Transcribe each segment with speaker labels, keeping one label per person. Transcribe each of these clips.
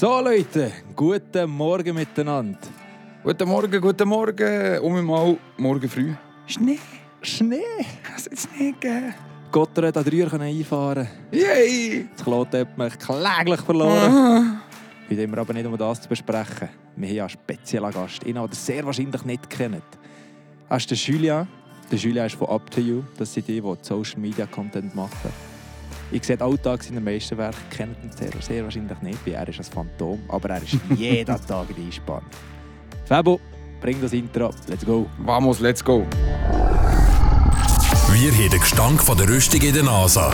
Speaker 1: So Leute, guten Morgen miteinander.
Speaker 2: Guten Morgen, guten Morgen. Um einmal morgen früh. Schnee.
Speaker 1: Schnee.
Speaker 2: Es hat Schnee gegeben.
Speaker 1: Gott hat an drei Uhr einfahren.
Speaker 2: Yay!
Speaker 1: Das Klot hat mich kläglich verloren.
Speaker 2: Ah.
Speaker 1: Heute haben wir aber nicht um das zu besprechen. Wir haben einen speziellen Gast, den ihr sehr wahrscheinlich nicht kennt. Das ist der Julian. Der Julian ist von Up to You. Das sind die, die Social Media Content machen. Ich sehe den Alltag seiner meisten Werke, kennt ihn sehr, sehr wahrscheinlich nicht, weil er ist ein Phantom, aber er ist jeden Tag in der Einspann. Fabo, bring das Intro, let's go.
Speaker 2: Vamos, let's go.
Speaker 3: Wir haben den Gestank von der Rüstung in der Nase.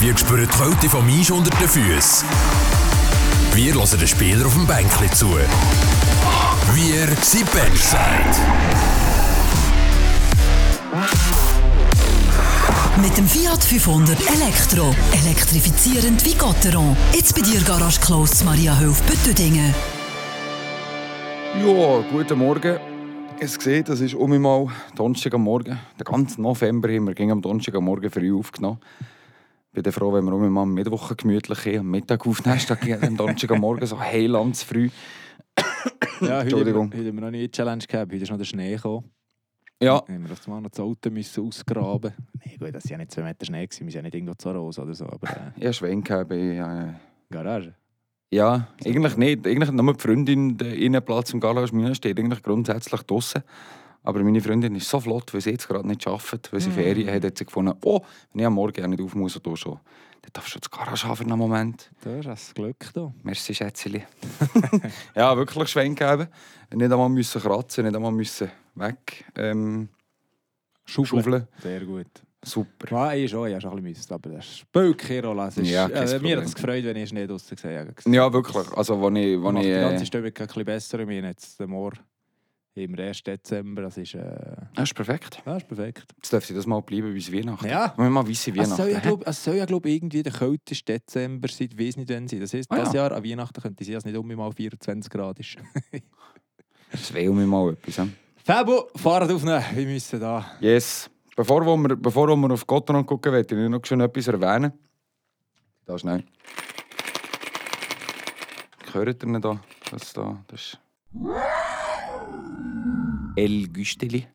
Speaker 3: Wir spüren die Kälte vom Eis unter den Füßen. Wir hören den Spieler auf dem Bänkchen zu. Wir sind Benchside.
Speaker 4: Mit dem Fiat 500 Elektro. Elektrifizierend wie Gotteron. Jetzt bei dir Garage Close Maria Höf Büttedingen.
Speaker 2: Ja, guten Morgen. Es seht, das ist um einmal Donnerstag am Morgen. Den ganzen November haben wir am Donnerstag am Morgen früh aufgenommen. Ich bin froh, wenn wir um einmal am Mittwoch gemütlich am Mittag aufnehmen, statt am Donnerstag am Morgen so heilands früh.
Speaker 1: Ja, heute,
Speaker 2: Entschuldigung.
Speaker 1: Heute haben wir noch nie eine Challenge gehabt, heute ist noch der Schnee gekommen.
Speaker 2: Ja,
Speaker 1: Haben wir das mal noch das Auto müssen ausgraben Nein, gut, das war ja nicht zwei Meter Schnee, gewesen, wir sind ja nicht irgendwo zu Rose oder so, aber äh,
Speaker 2: ich habe Schwenk gehabt bei... Äh,
Speaker 1: Garage.
Speaker 2: Ja, eigentlich nicht. Eigentlich nur die Freundin, der Innenplatz im Garage Mühe steht eigentlich grundsätzlich draußen. Aber meine Freundin ist so flott, weil sie jetzt gerade nicht arbeitet, weil sie Ferien hat, hat sie gefunden, oh, wenn ich am Morgen nicht auf muss, du schon. Darfst du das Garage haben für einen Moment.
Speaker 1: Da ist das Glück da.
Speaker 2: Merci, Schätzeli. ja, wirklich Schwenk geben. Nicht einmal müssen kratzen, nicht einmal müssen weg. Ähm, schaufeln.
Speaker 1: Sehr gut.
Speaker 2: Super.
Speaker 1: Ja, ich schon, ich habe schon ein bisschen aber das spielt keine Rolle. Es ist,
Speaker 2: Ja,
Speaker 1: äh, mir hat es gefreut, wenn ich Schnee draussen gesehen habe.
Speaker 2: Ja, wirklich. Also, wo ich...
Speaker 1: Macht
Speaker 2: ich
Speaker 1: die ganze
Speaker 2: äh,
Speaker 1: Stimmung ein bisschen besser. Wir haben jetzt den Morgen im 1. Dezember, das ist, äh,
Speaker 2: das ist perfekt.
Speaker 1: das ist perfekt.
Speaker 2: Jetzt dürfte das mal bleiben, es Weihnachten.
Speaker 1: Ja.
Speaker 2: Wenn wir mal weisse
Speaker 1: Es
Speaker 2: Weihnachten
Speaker 1: soll, ja,
Speaker 2: hä?
Speaker 1: glaub, es soll ja, glaub, irgendwie der kälteste Dezember seit weiss nicht wann sein. Das heisst,
Speaker 2: Ah,
Speaker 1: dieses
Speaker 2: ja.
Speaker 1: Jahr an Weihnachten könnte sein, dass nicht um mal 24 Grad ist.
Speaker 2: Das will mir mal etwas. hä?
Speaker 1: Fabo, fahrt aufnehmen. Wir müssen da.
Speaker 2: Yes. Bevor wir, bevor wir auf Gotteron gucken, möchte ich noch schon etwas erwähnen. Da schnell. Hört ihr ihn da? Das da, das ist... El Güsteli.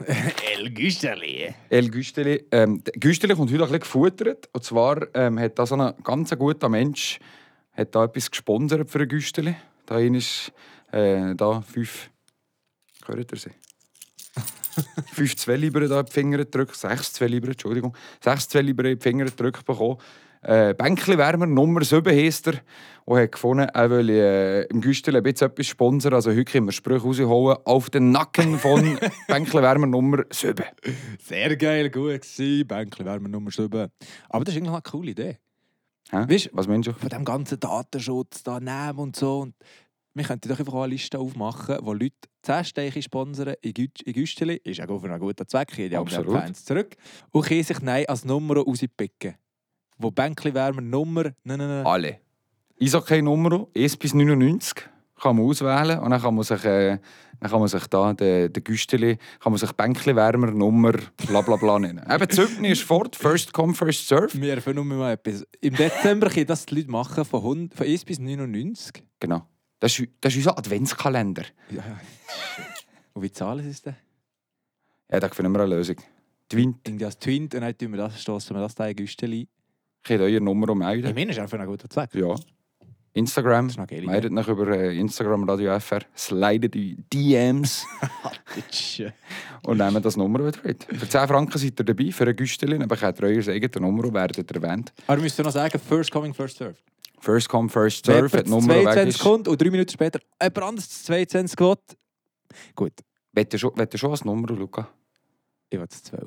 Speaker 1: El Güsterli.
Speaker 2: El Güsteli. Ähm, Güsteli kommt heute ein bisschen gefuttert. Und zwar ähm, hat da so ein ganz guter Mensch hat da etwas gesponsert für ein Güsteli. Da ist äh, da fünf... Hört ihr sie? fünf Zwellibere da in die Finger gedrückt, sechs Zwellibere, Entschuldigung, sechs Zwellibere in die Finger gedrückt bekommen. Äh, Bänkli-Wärmer Nummer 7 heisst er und hat gefunden, er will äh, im Güstel ein bisschen etwas sponsern. Also heute können wir Sprüche rausholen auf den Nacken von Bänkli-Wärmer Nummer 7.
Speaker 1: Sehr geil, gut gewesen. Bänkli wären wir Nummer 7. Aber das ist eigentlich eine coole Idee.
Speaker 2: Hä?
Speaker 1: Weißt-
Speaker 2: Was meinst du?
Speaker 1: Von dem ganzen Datenschutz da nehmen und so. Und wir könnten doch einfach eine Liste aufmachen, wo Leute 10 Steiche sponsern in Gü- in Güsteli. Ist ja für einen guten Zweck.
Speaker 2: Absolut.
Speaker 1: Fans zurück. Und können sich nein als Nummer rauspicken. Wo Bänkli wärmer Nummer. Nein, nein, nein.
Speaker 2: Alle. Eishockey Nummer 1 bis 99 kann man auswählen und dann kann man sich, äh, dann kann man sich da den, den Güsteli, kann man sich Bänkli-Wärmer Nummer bla bla bla nennen. Eben, Zügni ist fort, first come, first serve.
Speaker 1: Wir erfinden mal etwas. Im Dezember können das die Leute machen von, 100, von 1 bis 99.
Speaker 2: Genau. Das ist, das ist unser Adventskalender.
Speaker 1: Ja. Und wie zahlen sie es denn?
Speaker 2: Ja, da finden wir eine Lösung. Twint,
Speaker 1: Irgendwie als Twint und dann tun wir das, stossen wir das da in Güsteli.
Speaker 2: Könnt eure Nummer
Speaker 1: Ich
Speaker 2: melden.
Speaker 1: meine, das ist einfach ein guter Zweck.
Speaker 2: Ja. Instagram,
Speaker 1: eine
Speaker 2: meldet euch über Instagram Radio FR, slidet die DMs und nehmt das Nummer wieder mit. Für 10 Franken seid ihr dabei, für ein Güsteli, dann bekommt ihr euer eigene Nummer werdet erwähnt.
Speaker 1: Aber wir müssen noch sagen, first coming, first served.
Speaker 2: First come, first serve, die Nummer weg
Speaker 1: 22
Speaker 2: ist.
Speaker 1: kommt und drei Minuten später jemand anderes das 22 will. Gut,
Speaker 2: Wollt ihr schon, wollt ihr schon als Nummer, Luca?
Speaker 1: ich will das 12.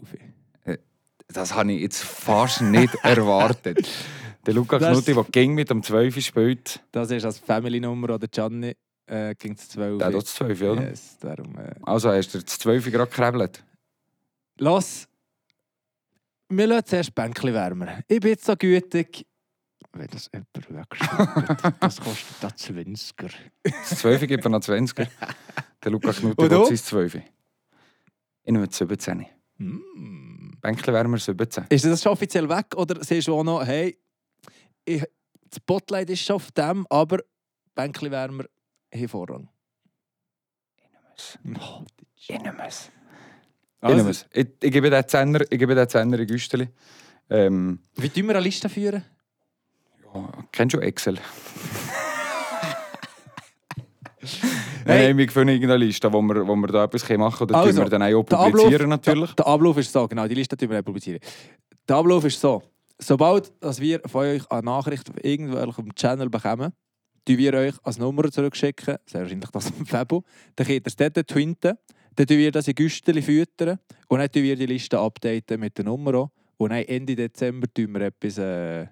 Speaker 2: Das habe ich jetzt fast nicht erwartet. Der Luca
Speaker 1: Das-
Speaker 2: Knutti, der ging mit dem 12 spielt,
Speaker 1: Das ist als Family-Nummer oder Gianni äh, ging es 12.
Speaker 2: der hat das 12, oder?
Speaker 1: Yes, darum, äh.
Speaker 2: Also hast du das 12 gerade gekrebelt?
Speaker 1: Los, wir lassen zuerst Bänkli wärmer. Ich bin jetzt so gütig. Wenn das jemand wegschreibt, das kostet da 20er.
Speaker 2: Das 12 gibt er noch 20. Der Luca Knutti will sein 12. Ich nehme 17.
Speaker 1: Mm.
Speaker 2: Bänkli wärmer 17.
Speaker 1: Ist das schon offiziell weg oder siehst du auch noch, hey, ich, das Spotlight ist schon auf dem, aber Bänkli-Wärmer haben Vorrang. Oh,
Speaker 2: Ich nehme es. Ich,
Speaker 1: Also,
Speaker 2: nehme es. ich, ich gebe den Zehner, ich gebe den Zehner in Güsteli. Ähm,
Speaker 1: wie tun wir eine Liste führen?
Speaker 2: ja, kennst du Excel?
Speaker 1: Hey.
Speaker 2: Nein, wir finden irgendeine Liste, wo wir, wo wir da etwas machen können. Oder
Speaker 1: Also,
Speaker 2: tun wir dann auch
Speaker 1: Der
Speaker 2: publizieren natürlich.
Speaker 1: Der, der Ablauf ist so, genau, die Liste tun wir auch publizieren. Der Ablauf ist so, sobald dass wir von euch eine Nachricht auf irgendwelchem Channel bekommen, tun wir euch als Nummer zurückschicken, sehr wahrscheinlich das im Febo, dann könnt ihr es dort twinten, dann tun wir das in Güsteli füttern und dann tun wir die Liste updaten mit der Nummer auch. und dann Ende Dezember tun wir etwas äh,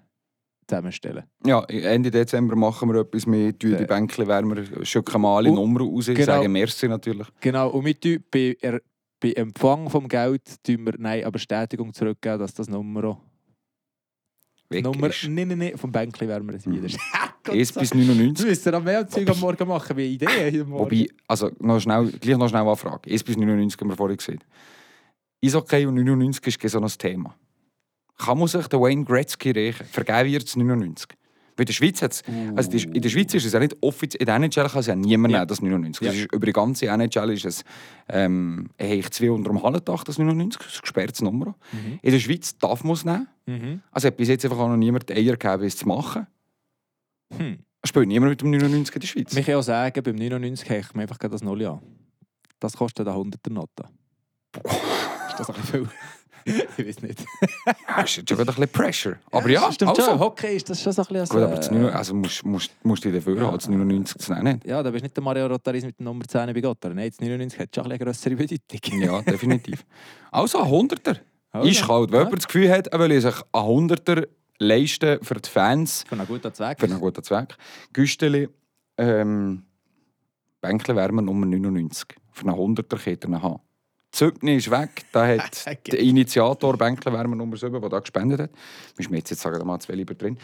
Speaker 1: zusammenstellen.
Speaker 2: Ja, Ende Dezember machen wir etwas mit die
Speaker 1: Äh.
Speaker 2: Bänkle wärmer schicken mal alle
Speaker 1: Und-
Speaker 2: Nummern raus,
Speaker 1: genau.
Speaker 2: sagen Merci natürlich.
Speaker 1: Genau, und wir tun bei, er, bei Empfang vom Geld tun wir nein, eine Bestätigung zurückgeben, dass das Nummer
Speaker 2: Weg
Speaker 1: Nummer,
Speaker 2: ist.
Speaker 1: nein, nein, nein, vom Bänkli werden wir es wieder.
Speaker 2: 1 bis
Speaker 1: Du
Speaker 2: 99.
Speaker 1: müsst ja mehr Zeug am Morgen machen wie Ideen. am.
Speaker 2: Wobei, also noch schnell, gleich noch schnell eine Frage. 1 bis 99 haben wir vorhin gesehen. Eishockey und 99 ist so ein Thema. Kann man sich den Wayne Gretzky rächen? Vergeben wird es 99. Weil in der Schweiz hat's, also die, in der Schweiz ist es ja nicht offiziell, in der NHL kann es ja niemand
Speaker 1: Ja.
Speaker 2: nehmen, das 99.
Speaker 1: Ja.
Speaker 2: Das ist, über die ganze NHL ist es, ähm, ich zwei unter dem Hallendach, das 99, das ist ein gesperrtes Nummer.
Speaker 1: Mhm.
Speaker 2: In der Schweiz darf man es nehmen.
Speaker 1: Mhm.
Speaker 2: Also hat bis jetzt einfach noch niemand die Eier gegeben, es zu machen.
Speaker 1: Hm.
Speaker 2: Spielt niemand mit dem 99 in der Schweiz.
Speaker 1: Ich kann auch sagen, beim 99 habe ich mir einfach das Null an. Das kostet eine 100er Note. ist das ein bisschen viel? Ich weiß nicht.
Speaker 2: Ja, ist jetzt schon wieder ein bisschen Pressure. Aber ja,
Speaker 1: stimmt
Speaker 2: also.
Speaker 1: schon. Hockey ist das schon so ein bisschen...
Speaker 2: Gut, aber
Speaker 1: äh,
Speaker 2: 99, also musst, musst, musst du dich dafür haben, das 99 zu nennen.
Speaker 1: ja, da bist nicht der Mario Rotaris mit der Nummer 10 bei Gotthard. Nein, das 99 hat schon ein bisschen grössere Bedeutung.
Speaker 2: Ja, definitiv. Also ein Hunderter.
Speaker 1: Also,
Speaker 2: Ist kalt. Wenn
Speaker 1: ja.
Speaker 2: jemand das Gefühl hat, er will sich ein Hunderter leisten für die Fans,
Speaker 1: Für einen guten Zweck.
Speaker 2: für einen guten Zweck. Güsteli, ähm, Bänkle wärmer Nummer 99. Für einen Hunderter könnt ihr ihn haben. Zügni ist weg. Da hat der Initiator Bänkle wärmer Nummer 7, der da gespendet hat. Müssen wir jetzt, jetzt sagen, da mal zwei lieber drin.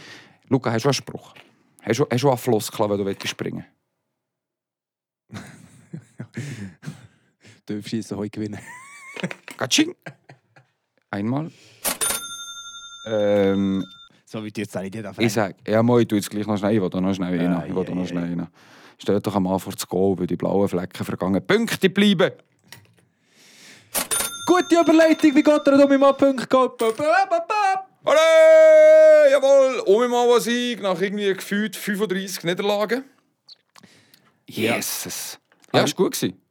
Speaker 2: Luca, hast du einen Spruch? Hast du, hast du einen Floskel, wenn du willst springen
Speaker 1: Du schießen heute gewinnen.
Speaker 2: Gatsching! Einmal. Ähm,
Speaker 1: So wie du jetzt nicht jeder
Speaker 2: ich sage, ja, ich tue jetzt gleich noch schnell, ich will da noch schnell rein. Ich will da noch schnell rein. Steht doch am Anfang zu Goal, weil die blauen Flecken vergangen. Punkte bleiben!
Speaker 1: Gute Überleitung, wie geht er um im A-Punkt?
Speaker 2: Alle! Jawohl! Um mal was Sieg nach irgendwie gefühlt 35 Niederlagen. Jesus! Ja,
Speaker 1: Ja.
Speaker 2: ist gut gewesen.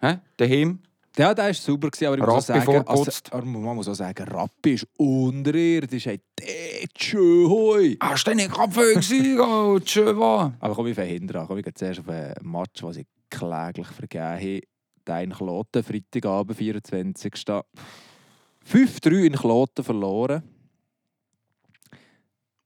Speaker 2: Hä? Daheim.
Speaker 1: Ja, der war super, gewesen, aber ich muss auch sagen, also, man muss auch sagen, Rappi ist unterirdisch, hey, schön hoi.
Speaker 2: Hast du nicht viel gewesen? Oh, schön war.
Speaker 1: Aber komm, ich verhindern. Komm, ich gehe zuerst auf einen Match, den sie kläglich vergeben haben. Der in Kloten, Freitagabend, 24. 5-3 in Kloten verloren.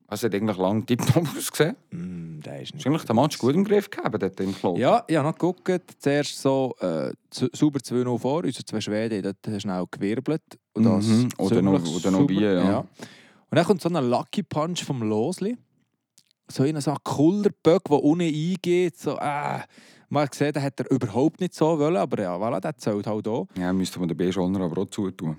Speaker 2: Es hat eigentlich lange tiptop ausgesehen.
Speaker 1: Mm, der ist
Speaker 2: eigentlich der Match gut im Griff gehabt, dort im Klo.
Speaker 1: Ja, ich habe noch geguckt. Zuerst so äh, sauber 2-0 vor. Unsere zwei Schweden dort schnell gewirbelt. Und das
Speaker 2: Mhm. Oder noch- oder noch Bier, ja.
Speaker 1: Und dann kommt so ein Lucky Punch vom Losli. So in so ein cooler Böck, der unten eingeht. So, äh, man hat gesehen, den hat er überhaupt nicht so wollen. Aber ja, voilà, der zählt halt auch.
Speaker 2: Ja, müsste man den B-Schoner aber auch zutun.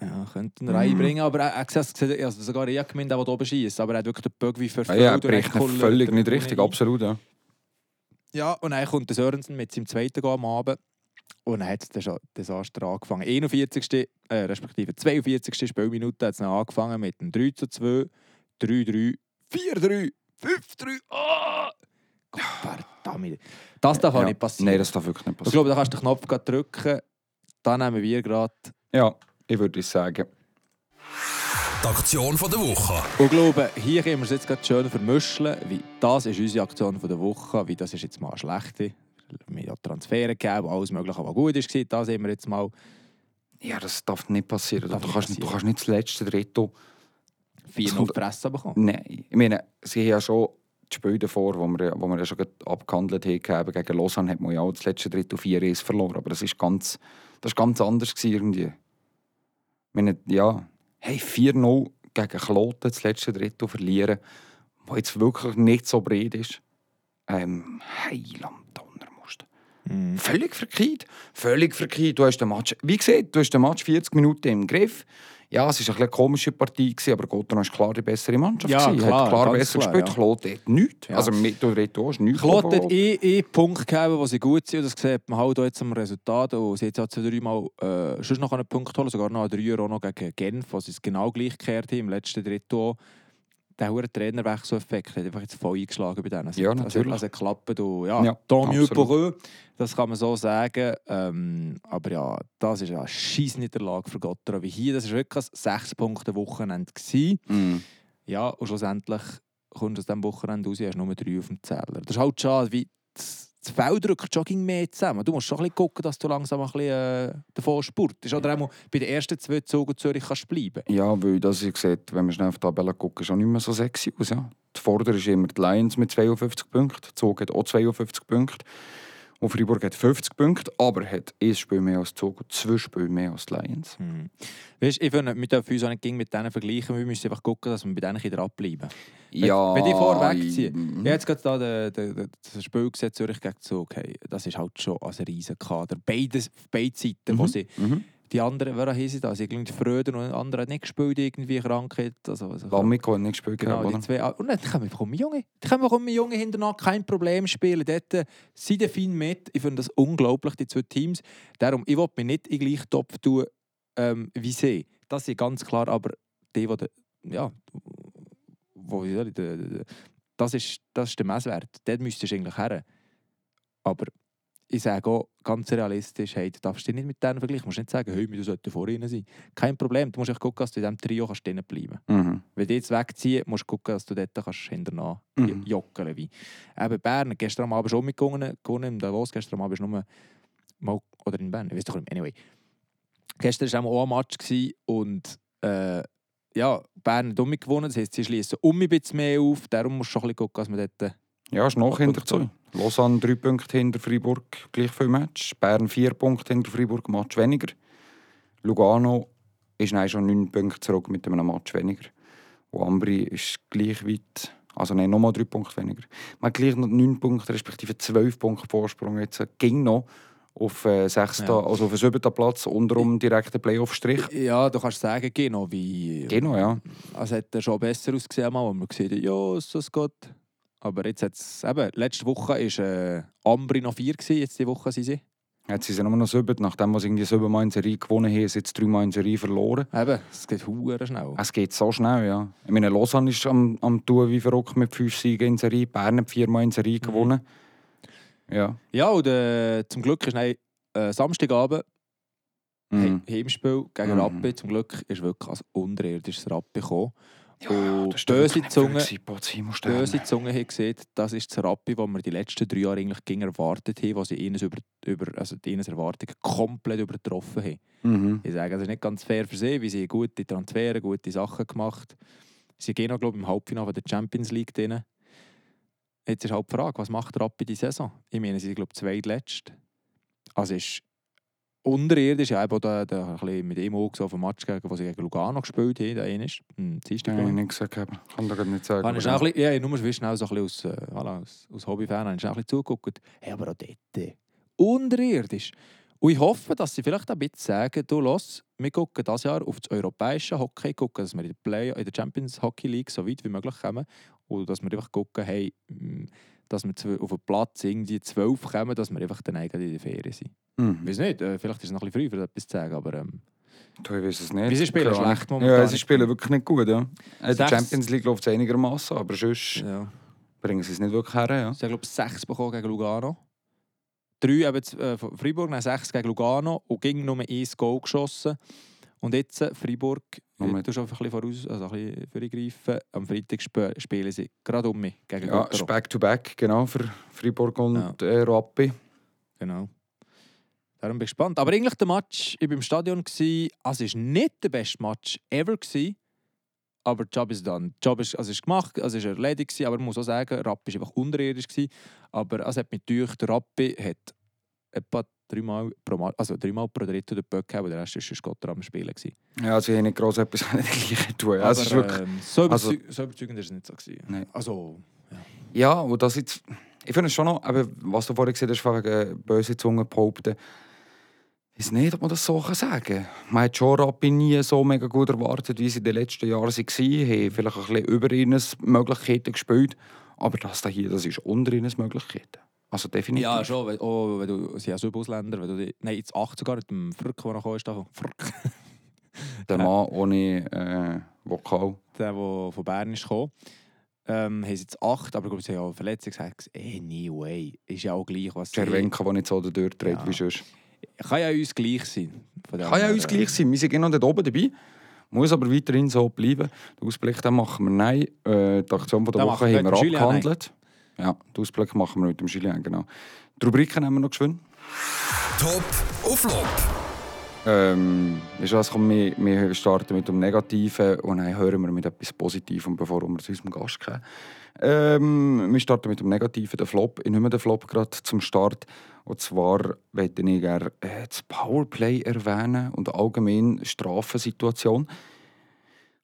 Speaker 1: Ja, könnte ihn reinbringen. Aber er, er hat gesehen, also sogar ich gemeint, der oben schießen. Aber er hat wirklich den Böck wie
Speaker 2: Ja,
Speaker 1: verfüllt.
Speaker 2: ja, er
Speaker 1: und dann
Speaker 2: bricht völlig
Speaker 1: er
Speaker 2: nicht richtig,
Speaker 1: rein.
Speaker 2: absolut. Ja.
Speaker 1: Ja, und dann kommt der Sörensen mit seinem zweiten Goal am Abend. Und dann hat das schon Desaster angefangen. 41. Äh, respektive 42. Spielminute hat es dann angefangen mit einem 3 zu 2, 3-3, 4-3, 5-3. Oh! Verdammt. Das darf auch
Speaker 2: Ja.
Speaker 1: nicht passieren.
Speaker 2: Nein, das darf wirklich nicht
Speaker 1: ich
Speaker 2: passieren.
Speaker 1: glaube, da kannst du den Knopf gerade drücken. Dann nehmen wir gerade.
Speaker 2: Ja, ich würde sagen.
Speaker 3: Die Aktion von der Woche.
Speaker 1: Und ich glaube, hier können wir es jetzt gerade schön vermischen. Wie, das ist unsere Aktion von der Woche. Wie das ist jetzt mal eine schlechte. Wir haben Transfers gegeben, alles Mögliche, was gut war. Das sehen wir jetzt mal.
Speaker 2: Ja, das darf nicht passieren.
Speaker 1: Darf
Speaker 2: du,
Speaker 1: nicht
Speaker 2: kannst, nicht- du
Speaker 1: passieren.
Speaker 2: kannst nicht das letzte Drittel.
Speaker 1: 4
Speaker 2: kommt-
Speaker 1: auf die Fresse bekommen.
Speaker 2: Nein. Ich meine, sie haben ja schon die Spiele davor, wo wir, wo wir ja schon abgehandelt haben, gegen Lausanne hat man ja auch das letzte Drittel 4-1 verloren. Aber das ist ganz, das ist ganz anders gewesen irgendwie. Ich meine, ja, hey, 4-0 gegen Kloten das letzte Drittel verlieren, wo jetzt wirklich nicht so breit ist. Ähm, Heiland Donnermust.
Speaker 1: Mhm.
Speaker 2: Völlig verkehrt. Völlig verkehrt. Du hast den Match, wie gesagt, du hast den Match 40 Minuten im Griff. Ja, es war eine komische Partie, gewesen, aber Gotteron war klar die bessere Mannschaft.
Speaker 1: Ja,
Speaker 2: gewesen.
Speaker 1: klar,
Speaker 2: hat klar besser
Speaker 1: klar,
Speaker 2: gespielt.
Speaker 1: ja.
Speaker 2: Claude hat nichts.
Speaker 1: Ja.
Speaker 2: Also mit du hast nichts.
Speaker 1: Klott hat
Speaker 2: von-
Speaker 1: eh, eh Punkt gegeben, wo sie gut sind. Und das sieht man halt auch jetzt am Resultat. Und sie hat jetzt zwei, dreimal äh, schon noch einen Punkt holen, sogar noch einen Dreier auch noch gegen Genf, wo sie es genau gleich gekehrt haben, im letzten Drittel auch. Der hohe Trainerwechsel-Effekt hat einfach jetzt voll eingeschlagen bei denen. Also,
Speaker 2: Ja,
Speaker 1: Also,
Speaker 2: natürlich.
Speaker 1: also klappt du, ja,
Speaker 2: Ja,
Speaker 1: tant mieux
Speaker 2: absolut.
Speaker 1: pour eux, das kann man so sagen. Ähm, aber ja, das ist ja eine scheisse Niederlage für Gotteron. Wie hier, das war wirklich ein 6 Punkte Wochenende.
Speaker 2: Mhm.
Speaker 1: Ja, und schlussendlich kommst du aus diesem Wochenende raus, hast nur drei auf dem Zähler. Das ist halt schade, wie das das Feld rückt schon ging mehr zusammen. Du musst schon ein bisschen gucken, dass du langsam ein bisschen äh, davon spurtest. Oder auch bei den ersten zwei Zügen Zürich kannst bleiben.
Speaker 2: Ja, weil das ich sieht, wenn wir schnell auf die Tabelle gucken, schon nicht mehr so sexy aus. Ja. Die Vorder ist immer die Lions mit 52 Punkten, die Zug hat auch 52 Punkte. Und Freiburg hat 50 Punkte, aber hat ein Spiel mehr als Zug und zwei Spiele mehr als die Lions.
Speaker 1: Hm. Weißt, ich finde, wir dürfen uns auch nicht mit denen vergleichen. Wir müssen einfach gucken, dass wir bei denen dran bleiben. Wenn-
Speaker 2: Ja,
Speaker 1: wenn die vorwegziehen.
Speaker 2: ich-
Speaker 1: jetzt gerade da den, den, den, das Spiel gesehen, Zürich gegen Zug. Hey, das ist halt schon ein riesen Kader. Beide, beide Seiten, wo sie
Speaker 2: Mhm.
Speaker 1: Die anderen, wer haben sie da? Sie irgendwie Fröder und andere hat nicht gespielt, irgendwie Krankheit. Also, also,
Speaker 2: Lamiko hat nicht gespielt,
Speaker 1: Genau,
Speaker 2: gehabt,
Speaker 1: die zwei. Und dann können wir um Junge. Die können wir um Junge hinterher kein Problem spielen. Dort äh, sind fein mit. Ich finde das unglaublich, die zwei Teams. Darum, ich will mich nicht in den gleichen Topf tun ähm, wie sie. Das ist ganz klar, aber die, die, ja, wo, das, ist, das ist der Messwert. Dort müsstest du eigentlich her. Aber ich sage auch ganz realistisch, hey, du darfst dich nicht mit denen vergleichen. Du musst nicht sagen, hey, du solltest vor ihnen sein. Kein Problem. Du musst echt gucken, dass du in diesem Trio kannst drinnen bleiben kannst.
Speaker 2: Mhm.
Speaker 1: Wenn die jetzt wegziehen, musst du gucken, dass du dort kannst hinterher
Speaker 2: Mhm.
Speaker 1: jockeln wie. Eben Bern, gestern am Abend schon mitgegangen, in Davos, gestern Abend ist nur mal, oder in Bern, ich weiß doch nicht mehr. Anyway. Gestern war auch ein Match und äh, ja, Bern hat um mich gewonnen, das heisst, sie schließen um ein bisschen mehr auf, darum musst du schon ein bisschen gucken, dass man dort...
Speaker 2: Ja, ist noch hinter zu. Lausanne drei Punkte hinter Freiburg, gleich viel Match. Bern vier Punkte hinter Freiburg, Match weniger. Lugano ist nein, schon neun Punkte zurück mit einem Match weniger. Und Ambri ist gleich weit, also nein, nochmal drei Punkte weniger. Man hat gleich noch neun Punkte, respektive zwölf Punkte Vorsprung. Jetzt ging noch auf äh, sechsten,
Speaker 1: Ja.
Speaker 2: also auf den siebten Platz, unterum direkten Playoff-Strich.
Speaker 1: Ja, du kannst sagen, genau wie...
Speaker 2: Genau, ja.
Speaker 1: Also hat er schon besser ausgesehen, wo man gesehen hat, ja, so es geht. Aber jetzt hat es eben, letzte Woche war äh, Ambri noch vier, gewesen, jetzt die Woche sind sie.
Speaker 2: Jetzt sind sie nur noch sieben, nachdem sie irgendwie siebenmal in Serie gewonnen haben, sind sie jetzt dreimal in Serie verloren.
Speaker 1: Eben, es geht hure schnell.
Speaker 2: Es geht so schnell, ja. Ich meine, Lausanne ist am, am Tun wie verrückt mit fünf Siegen in Serie. Bern hat viermal in Serie gewonnen. Ja.
Speaker 1: Ja, und äh, zum Glück ist dann, äh, Samstagabend
Speaker 2: Mhm.
Speaker 1: He- Heimspiel gegen
Speaker 2: Mhm.
Speaker 1: Rappi. Zum Glück ist wirklich als unterirdisches Rappi gekommen.
Speaker 2: Ja, das ist
Speaker 1: böse Zunge, böse Zunge haben gesehen, das ist das Rappi, das wir die letzten drei Jahre eigentlich gegen erwartet haben, wo sie ihnen über, über, also die ihnen Erwartungen komplett übertroffen haben.
Speaker 2: Mhm.
Speaker 1: Ich sage, es ist nicht ganz fair für sie, weil sie gute Transfers, gute Sachen gemacht Sie gehen noch, glaube ich, im Halbfinale der Champions League drin. Jetzt ist halt die Frage, was macht Rappi die Saison? Ich meine, sie sind, glaube ich, zweitletzt. Also ist unterirdisch. Ich habe auch da, da ein bisschen mit ihm auch auf dem Match, gegen, wo sie gegen Lugano gespielt haben. Der eine ist. Hm, Dienstag,
Speaker 2: Ja, ich
Speaker 1: ich.
Speaker 2: nicht gesagt habe. Kann da nicht sagen.
Speaker 1: Habe ich schnell ein bisschen, ja, nur schnell so ein bisschen aus, äh, voilà, aus, aus Hobbyfan habe ich schnell ein bisschen zugeguckt. Hey, aber auch dort, äh, unterirdisch. Und ich hoffe, dass sie vielleicht ein bisschen sagen, du los, wir gucken dieses Jahr auf das europäische Hockey, gucken, dass wir in der, Play in der Champions Hockey League so weit wie möglich kommen. Und dass wir einfach gucken, hey, mm, dass wir auf den Platz irgendwie zwölf kommen, dass wir einfach dann eigentlich in der Ferien sind.
Speaker 2: Mhm.
Speaker 1: Ich weiß nicht, äh, vielleicht ist es noch ein bisschen früh, für etwas zu sagen, aber ähm,
Speaker 2: Du, ich weiß es nicht.
Speaker 1: Wie sie spielen,
Speaker 2: Ahnung.
Speaker 1: schlecht momentan.
Speaker 2: Ja, sie spielen wirklich nicht gut. Ja. In der
Speaker 1: Sechs-
Speaker 2: Champions League läuft es einigermaßen, aber sonst
Speaker 1: ja.
Speaker 2: bringen sie es nicht wirklich her. Ja.
Speaker 1: Sie haben, glaube ich, sechs bekommen gegen Lugano. Drei eben äh, von Freiburg, dann sechs gegen Lugano und ging nur ein Goal geschossen. Und jetzt äh, Freiburg, du schon ein bisschen voraus, also ein bisschen vorgreifen. Am Freitag sp spielen sie gerade um mich gegen
Speaker 2: Ja, ist Back-to-Back, genau, für Freiburg und
Speaker 1: Ja.
Speaker 2: äh, Rappi.
Speaker 1: Genau. Darum bin ich gespannt. Aber eigentlich der Match, ich war im Stadion, gsi, also es war nicht der beste Match ever. Gsi, aber der Job ist dann. Der Job ist, also ist gemacht, also ist erledigt, gsi, aber man muss auch sagen, Rappi war einfach unterirdisch. Gsi, aber es hat mich gedacht, der Rappi hat etwa dreimal pro, Ma- also dreimal pro Drittel den Böck und der Rest war Scott am Spielen. Gsi.
Speaker 2: Ja, sie haben nicht gross etwas mit dem Gleichen tun. Ja,
Speaker 1: aber
Speaker 2: wirklich,
Speaker 1: ähm, so,
Speaker 2: also-
Speaker 1: so überzeugend ist es nicht so. Gsi.
Speaker 2: Nein.
Speaker 1: Also,
Speaker 2: ja, und das jetzt, ich finde es schon noch, aber was du vorhin gesagt hast, von wegen böse Zungen behaupten, Ich weiß nicht, ob man das so sagen kann. Man hat schon Rappi nie so mega gut erwartet, wie sie in den letzten Jahren waren. Haben vielleicht ein bisschen über ihnen Möglichkeiten gespielt. Aber das hier, das ist unter ihnen Möglichkeiten. Also definitiv.
Speaker 1: Ja, schon. Wenn, oh, wenn du, sie auch Ausländer. Wenn du die, nein, jetzt 8 sogar mit dem Frück, der noch ist. Frück.
Speaker 2: Der Mann ohne äh, Vokal.
Speaker 1: Der, der von Bern ist gekommen. Ähm, haben sie jetzt 8, aber ich glaube, sie haben auch Verletzungen gesagt. Anyway, ist ja auch gleich, was
Speaker 2: Cervenka, der nicht so durchdreht ja. wie sonst.
Speaker 1: Kann ja uns gleich sein.
Speaker 2: Kann ja uns gleich sein. Wir sind genau dort oben dabei. Muss aber weiterhin so bleiben. Den Ausblick den machen wir nein. Äh, die Aktion von der Woche haben wir abgehandelt. Ja, den Ausblick machen wir mit dem Julien, genau. Die Rubriken haben wir noch geschwind.
Speaker 3: Top auf Flop.
Speaker 2: Ähm, weißt du was, komm, wir, wir starten mit dem Negativen und dann hören wir mit etwas Positivem, bevor wir zu unserem Gast kommen. Ähm, wir starten mit dem Negativen, den Flop. Ich nehme den Flop gerade zum Start. Und zwar möchte ich gerne äh, das Powerplay erwähnen und allgemein Strafensituation.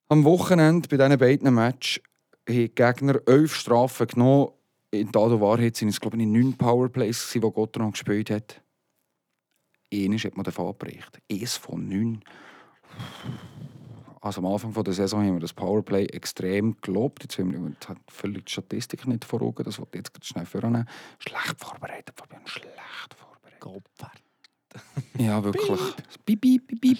Speaker 2: Am Wochenende bei diesen beiden Matches haben die Gegner elf Strafen genommen. In der Wahrheit sind es, glaube ich, neun Powerplays, die Gotteron gespielt hat. Eines hat man davon abgerichtet. Eins von neun. Also am Anfang der Saison haben wir das Powerplay extrem gelobt. Jetzt haben wir völlig die Statistik nicht vor Augen. Das ich jetzt schnell vornehmen. Schlecht vorbereitet, Fabian. Schlecht vorbereitet.
Speaker 1: Gopfert.
Speaker 2: ja, wirklich. Piep, piep, piep, piep.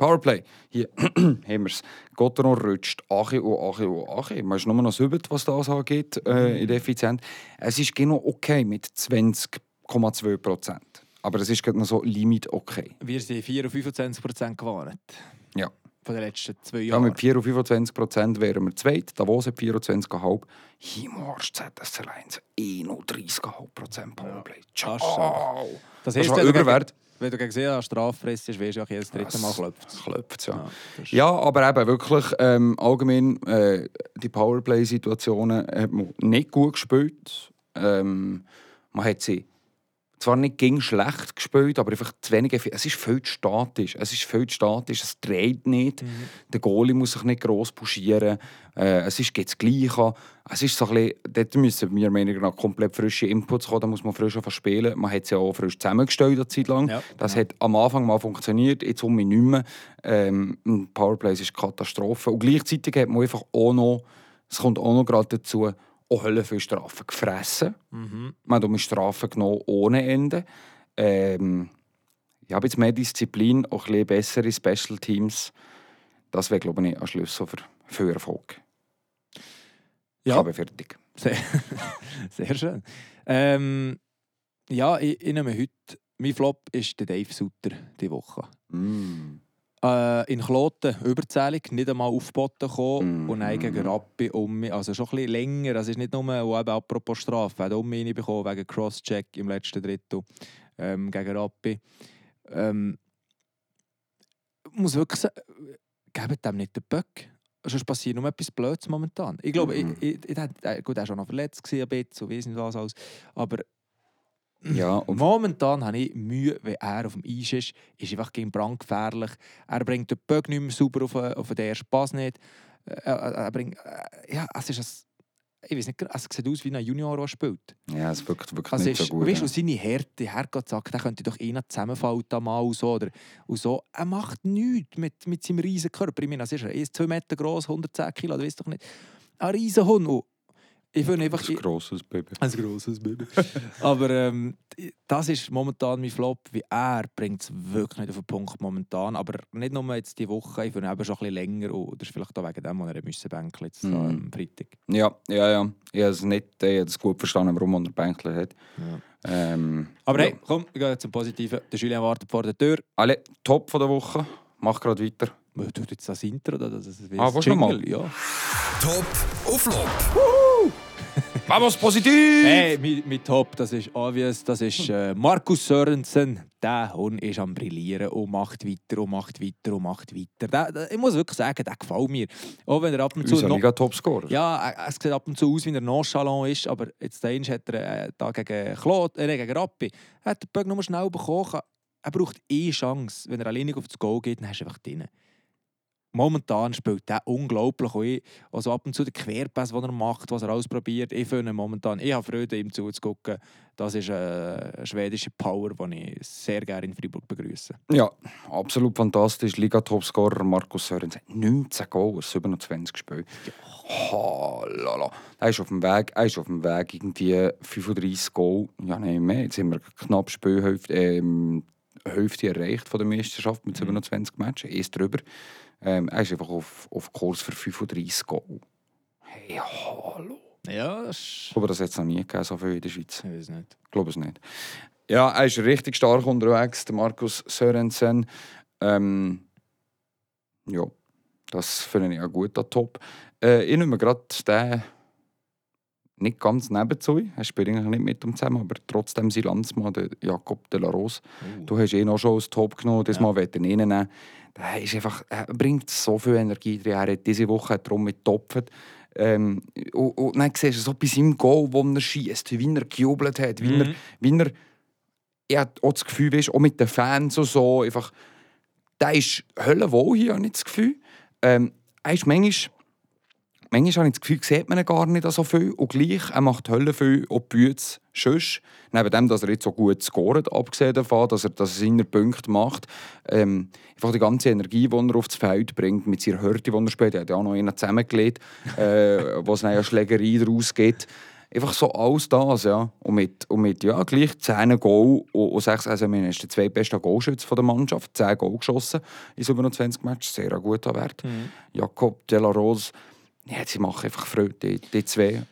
Speaker 2: Powerplay. Hier haben wir es. Gotteron rutscht Ache und Ache und Ache. Man ist nur noch sieben, was das angeht, äh, in der Effizienz. Es ist genau okay mit 20,2 Prozent. Aber es ist noch so Limit okay.
Speaker 1: Wir sind 4 auf 25 Prozent gewarnt.
Speaker 2: Ja.
Speaker 1: Von den letzten zwei Jahren.
Speaker 2: Ja, mit 4 auf 25 Prozent wären wir zweit. Davos hat 24,5. Himors ZSC 1 31,5 Prozent Powerplay.
Speaker 1: Ja,
Speaker 2: Ciao!
Speaker 1: Das, das
Speaker 2: ist Überwert.
Speaker 1: Wenn du gegen sie eine Strafe ist, weißt du, jedes dritte Mal klopft
Speaker 2: Klopft ja. Ja, ja, aber eben wirklich ähm, allgemein äh, die Powerplay-Situationen hat man nicht gut gespielt. Ähm, man hat sie zwar nicht gegen schlecht gespielt, aber einfach zu wenig. Es ist viel zu statisch. Es ist viel zu statisch. Es dreht nicht. Mhm. Der Goalie muss sich nicht gross pushieren. Äh, es ist das Gleiche. Es ist so ein bisschen, dort müssen wir meiner nach komplett frische Inputs kommen. Da muss man frisch spielen. Man hat es ja auch frisch zusammengestellt eine Zeit lang. Ja, das ja. hat am Anfang mal funktioniert, jetzt um mich nicht mehr. Ähm, Powerplay ist Katastrophe. Und gleichzeitig hat man einfach auch noch, es kommt auch noch gerade dazu, auch Hölle für Strafen gefressen. Mhm. Man hat Strafen genommen ohne Ende. Ähm, ich habe jetzt mehr Disziplin, auch ein bisschen bessere Special Teams. Das wäre, glaube ich, ein Schlüssel für, für Erfolg.
Speaker 1: Ja.
Speaker 2: Ich habe fertig.
Speaker 1: Sehr, sehr schön. Ähm, ja, ich, ich nehme heute, mein Flop ist der Dave Sutter diese Woche.
Speaker 2: Mm
Speaker 1: äh, in Kloten überzählig, nicht einmal aufgeboten gekommen mm. und dann gegen Rappi um mich, also schon ein bisschen länger, es ist nicht nur, und eben apropos Strafe, er um mich bekommen wegen Crosscheck im letzten Drittel ähm, gegen Rappi. Ähm, ich muss wirklich sagen, gebt dem nicht den Böck. Sonst passiert nur etwas Blödes momentan. Ich glaube, mm. ich, ich, ich, gut, er war schon noch verletzt, ein bisschen, so weiss nicht was alles, aber
Speaker 2: ja, und
Speaker 1: Momentan habe ich Mühe, wenn er auf dem Eis ist. Ist einfach gegen brandgefährlich. Er bringt den Böck nicht mehr sauber auf, auf den ersten Pass nicht. Er, er bringt, ja, es ist ein, ich weiß nicht, es sieht aus wie ein Junior, der spielt.
Speaker 2: Ja, es wirkt wirklich
Speaker 1: also
Speaker 2: nicht
Speaker 1: ist,
Speaker 2: so gut.
Speaker 1: Weißt du,
Speaker 2: ja.
Speaker 1: seine Härte, Herrgott sagt, der könnte doch eh zusammenfallen mal und so, oder, und so. Er macht nichts mit, mit seinem riesen Körper. Ich meine, er ist 2 Meter groß, 110 Kilo, du weißt doch nicht. Ein riesen Hund. Ich finde einfach...
Speaker 2: Ein grosses Baby.
Speaker 1: Ein grosses Baby. Aber ähm, das ist momentan mein Flop, wie er bringt es wirklich nicht auf den Punkt momentan. Aber nicht nur jetzt die Woche, ich finde eben schon ein bisschen länger. Und das ist vielleicht auch wegen dem, was er müssen Bänkle jetzt mm. am Freitag.
Speaker 2: Ja, ja, ja. Ich habe es nicht ich habe gut verstanden, warum er Bänkle hat.
Speaker 1: Ja.
Speaker 2: Ähm,
Speaker 1: Aber ja. hey, komm, wir gehen zum Positiven. Der Julien wartet vor der Tür.
Speaker 2: Alle Top von der Woche. Mach gerade weiter.
Speaker 1: Du jetzt das Intro oder das, das
Speaker 2: Ah, was mal?
Speaker 1: Ja.
Speaker 3: Top auf Flop.
Speaker 2: Vamos positiv!
Speaker 1: Hey, mein, mein Top, das ist obvious, das ist äh, Markus Sörensen. Der Hund ist am Brillieren und macht weiter und macht weiter und macht weiter. Der, der, ich muss wirklich sagen, der gefällt mir. Auch wenn er ab und zu...
Speaker 2: Unser noch, Topscorer.
Speaker 1: Ja, es sieht ab und zu aus, wie er nonchalant ist, aber jetzt der hat er äh, da gegen, Claude, äh, gegen Rappi, er hat den Böck nur schnell bekommen. Er braucht eh Chance. Wenn er alleine auf das Goal geht, dann hast du einfach drin. Momentan spielt der unglaublich. Und ich, also ab und zu der Querpass, den er macht, was er ausprobiert. Ich finde momentan, ich habe Freude, ihm zuzugucken. Das ist eine schwedische Power, die ich sehr gerne in Freiburg begrüße.
Speaker 2: Ja, absolut fantastisch. Liga-Topscorer Markus Sörensen. 19 Goals, 27 Spiele. Halala. Er ist auf dem Weg, er ist auf dem Weg irgendwie 35 Goal. Ja, nein, mehr. Jetzt sind wir knapp Spielhälfte, ähm, Hälfte erreicht von der Meisterschaft mit 27 Matches. Erst drüber. Ähm, er ist einfach auf, auf Kurs für 35 Goal. Hey, hallo.
Speaker 1: Ja, das
Speaker 2: Ich glaube, das hat es noch nie gegeben, so viel in der Schweiz.
Speaker 1: Ich weiß nicht.
Speaker 2: Ich glaube es nicht. Ja, er ist richtig stark unterwegs, der Markus Sörensen. Ähm, ja, das finde ich auch gut an Top. Äh, ich nehme gerade den nicht ganz nebenzu. Er spielt eigentlich nicht mit ihm zusammen, aber trotzdem sein Landsmann, der Jakob de la Rose. Du hast ihn auch schon als Top genommen, das
Speaker 1: Ja.
Speaker 2: Mal wollte ihn nehmen. Der ist einfach, er bringt so viel Energie drin. Er hat diese Woche darum mit getopft. Ähm, und, und dann siehst du so bei seinem Goal, wo er schießt, wie er gejubelt hat, wie, er,
Speaker 1: Mhm.
Speaker 2: wie er, er hat auch das Gefühl, weißt, auch mit den Fans und so, einfach, der ist höllenwohl hier, habe ich das Gefühl. Ähm, er ist manchmal, manchmal habe ich das Gefühl, sieht man ihn gar nicht so viel. Und gleich, er macht Hölle viel, auch die Bütze sonst. Neben dem, dass er jetzt so gut scoret, abgesehen davon, dass er, dass er seine Punkte macht. Ähm, einfach die ganze Energie, die er aufs Feld bringt, mit seiner Härte, die er spielt. Er hat ja auch noch einen zusammengelegt, äh, wo es eine Schlägerei daraus gibt. Einfach so alles das, ja. Und mit, und mit ja, gleich 10 Goal und, und 6, also wir ist der zweitbeste Goalschütze der Mannschaft. 10 Goal geschossen in 27 Matches, sehr ein guter Wert. Jakob de la Rose, ja, sie machen einfach Freude, die, die zwei,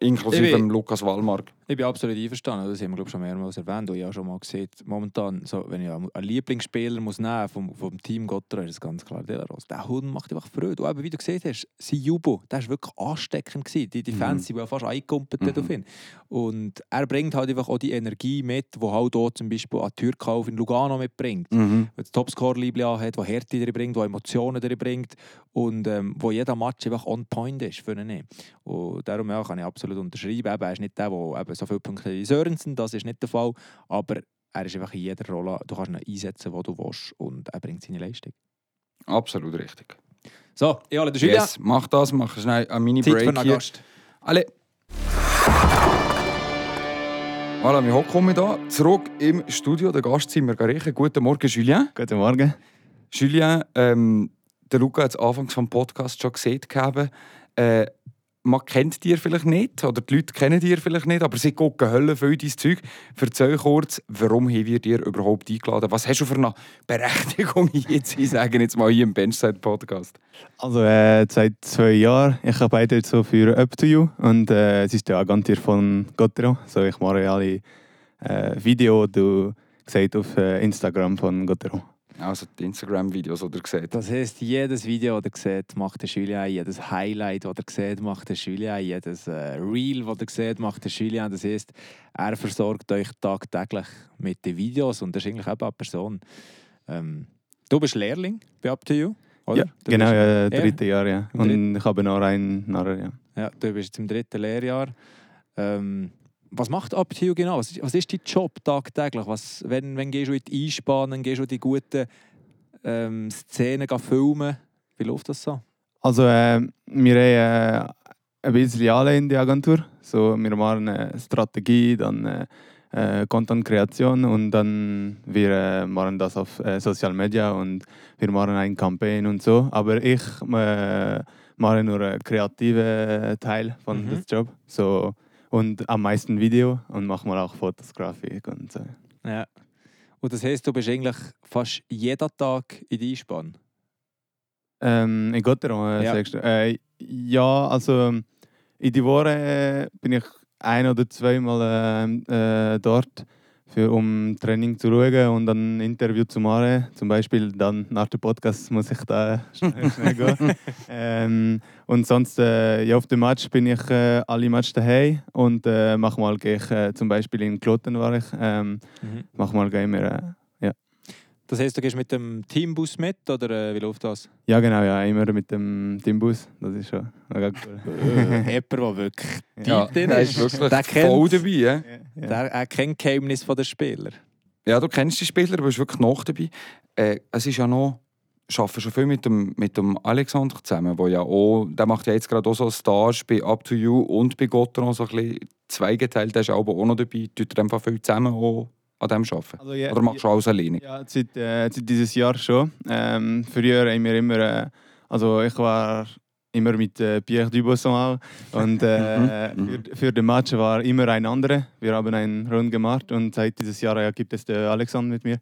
Speaker 2: inklusive
Speaker 1: Ich
Speaker 2: Lukas Wallmark.
Speaker 1: Ich bin absolut einverstanden. Das haben wir glaub, ich, schon mehrmals erwähnt. Und ich habe schon mal gesehen, momentan, so, wenn ich einen Lieblingsspieler muss nehmen vom, vom Team Gotteron, ist ganz klar Delaros. Der Hund macht einfach Freude. Und eben, wie du gesehen hast, sein Jubel, der war wirklich ansteckend. Gewesen. Die, die Fans sind ja fast eingekumpelt
Speaker 2: Mhm.
Speaker 1: auf ihn. Und er bringt halt einfach auch die Energie mit, die halt auch zum Beispiel an Türkauf in Lugano mitbringt.
Speaker 2: Mhm.
Speaker 1: das Topscore-Liebling hat, der Härte drin bringt, der Emotionen drin bringt und ähm, wo jeder Match einfach on point ist für ihn. Und darum ja, kann ich absolut unterschreiben. Eben, er ist nicht der, der eben so viele Punkte wie Sörensen, das ist nicht der Fall, aber er ist einfach in jeder Rolle, du kannst ihn einsetzen, wo du willst und er bringt seine Leistung.
Speaker 2: Absolut richtig.
Speaker 1: So, ich hole den Julia.
Speaker 2: Yes, mach das, mach schnell eine
Speaker 1: Zeit für
Speaker 2: Mini-Break
Speaker 1: einen
Speaker 2: hier.
Speaker 1: Gast.
Speaker 2: Alle. Voilà, wir hocken da zurück im Studio. Der Gast sind Margarete. Guten Morgen, Julien.
Speaker 5: Guten Morgen.
Speaker 2: Julien, ähm, der Luca hat es anfangs vom Podcast schon gesehen. gehabt. Äh, man kennt dir vielleicht nicht, oder die Leute kennen dir vielleicht nicht, aber sie gucken Hölle viel dein Zeug. Erzähl kurz, warum haben wir dir überhaupt eingeladen? Was hast du für eine Berechtigung jetzt, ich sage jetzt mal hier im Benchside-Podcast?
Speaker 5: Also äh, seit zwei Jahren, ich arbeite jetzt so für Up to You und äh, es ist der Agentur von Gottero. So, ich mache alle äh, Videos, du siehst auf äh, Instagram von Gottero.
Speaker 2: Also die Instagram-Videos, die ihr seht.
Speaker 1: Das heisst, jedes Video, das ihr seht, macht der Julien, jedes Highlight, das ihr seht, macht der Julien, jedes äh, Reel, das ihr seht, macht der Julien. Das heisst, er versorgt euch tagtäglich mit den Videos und das ist eigentlich eben eine Person. Ähm, du bist Lehrling bei Up to You, oder?
Speaker 5: Ja,
Speaker 1: Du
Speaker 5: genau, ja, dritte Jahr, ja. Und ich habe noch einen nachher, ja.
Speaker 1: Ja, du bist jetzt im dritten Lehrjahr. Ähm, was macht You genau? Was ist, was ist dein Job tagtäglich? Was, wenn, wenn gehst du in die Einspannen, gehst du die guten ähm, Szenen filmen? Wie läuft das so?
Speaker 5: Also äh, wir haben äh, ein bisschen alle in der Agentur. So, wir machen äh, Strategie, dann äh, äh, Content-Kreation und dann wir äh, machen das auf äh, Social Media und wir machen eine Kampagne und so. Aber ich äh, mache nur einen kreativen Teil von
Speaker 1: Mhm.
Speaker 5: das Job. So, und am meisten Video und mache mal auch Fotografik und so.
Speaker 1: Ja. Und das heisst, du bist eigentlich fast jeden Tag in die Einspann?
Speaker 5: Ähm, in Gotteron, äh,
Speaker 1: Ja.
Speaker 5: sagst du? Äh, ja, also in die Woche äh, bin ich ein oder zweimal äh, äh, dort, für, um Training zu schauen und dann ein Interview zu machen. Zum Beispiel dann nach dem Podcast muss ich da schnell, schnell gehen. ähm, und sonst, äh, ja, auf dem Match bin ich äh, alle Matches daheim und äh, manchmal gehe ich äh, zum Beispiel in Kloten war ich. Ähm, manchmal gehen wir äh,
Speaker 1: Das heisst, du gehst mit dem Teambus mit oder äh, wie läuft das?
Speaker 5: Ja, genau, ja, immer mit dem Teambus. Das ist schon mega cool.
Speaker 1: Jemand, der wirklich
Speaker 2: Ja,
Speaker 1: deep drin
Speaker 2: der
Speaker 1: ist.
Speaker 2: wirklich
Speaker 1: Der
Speaker 2: voll
Speaker 1: kennt-
Speaker 2: dabei. Ja?
Speaker 5: ja.
Speaker 1: Der, er kennt Geheimnis der Spieler.
Speaker 2: ja, du kennst die Spieler, aber bist wirklich noch dabei. Äh, es ist ja noch arbeite schon viel mit dem, mit dem Alexander zusammen, wo ja auch, der macht ja jetzt gerade auch so Stage bei Up to You und bei Gotteron so ein bisschen zweigeteilt, der ist aber auch noch dabei. Tut er einfach viel zusammen auch an dem arbeiten?
Speaker 5: Also, ja,
Speaker 2: Oder machst du alles alleine?
Speaker 5: Ja, seit, äh, seit dieses Jahr schon. Ähm, früher haben wir immer, äh, also ich war immer mit äh, Pierre Dubosson auch und äh,
Speaker 2: Mhm,
Speaker 5: für, für den Match war immer ein anderer. Wir haben einen Rund gemacht und seit dieses Jahr ja, gibt es den Alexander mit mir.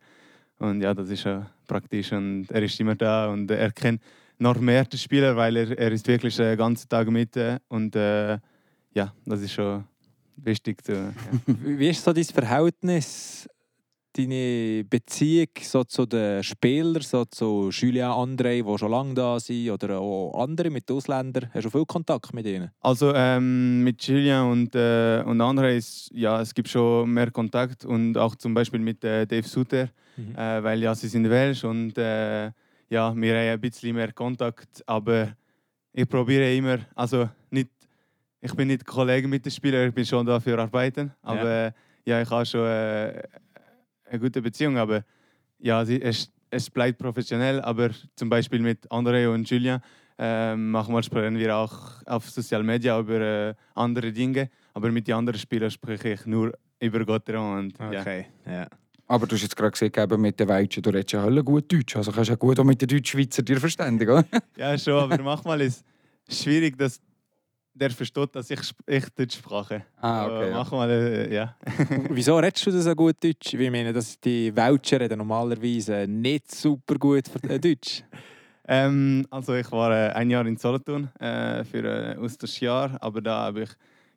Speaker 5: Und ja, das ist ja praktisch und er ist immer da und er kennt noch mehr den Spieler, weil er, er ist wirklich den ganzen Tag mit äh, und äh, ja, das ist schon wichtig. Zu, ja.
Speaker 1: Wie ist so dein Verhältnis, deine Beziehung so zu den Spielern, so zu Julien André, die schon lange da sind, oder auch andere mit Ausländern? Hast du viel Kontakt mit ihnen?
Speaker 5: Also ähm, mit Julien und, äh, und anderen ist, ja, es gibt schon mehr Kontakt und auch zum Beispiel mit äh, Dave Suter,
Speaker 1: Mhm.
Speaker 5: äh, weil ja, sie sind Welsch und äh, ja, wir haben ein bisschen mehr Kontakt, aber ich probiere immer, also nicht, ich bin nicht Kollege mit den Spielern, ich bin schon da für arbeiten, aber ja, ja ich habe schon äh, eine gute Beziehung, aber ja, es, es bleibt professionell, aber zum Beispiel mit André und Julien ähm, manchmal sprechen wir auch auf Social Media über äh, andere Dinge, aber mit den anderen Spielern spreche ich nur über Gotteron und ja.
Speaker 1: ja.
Speaker 2: Aber du hast jetzt gerade gesagt, eben mit den Welschen, du redest ja hölle gut Deutsch. Also kannst du ja gut auch mit den Deutschschweizer dir verständigen, oder?
Speaker 5: Ja, schon, aber manchmal ist es schwierig, dass der versteht, dass ich, ich Deutsch spreche.
Speaker 2: Ah,
Speaker 5: So,
Speaker 2: okay. Ja.
Speaker 5: Manchmal, äh, ja.
Speaker 1: Wieso redest du das so gut Deutsch? Ich meine, dass die Welcher reden normalerweise nicht super gut für äh, Deutsch.
Speaker 5: Ähm, also ich war äh, ein Jahr in Solothurn äh, für ein äh, Jahr, aber da habe ich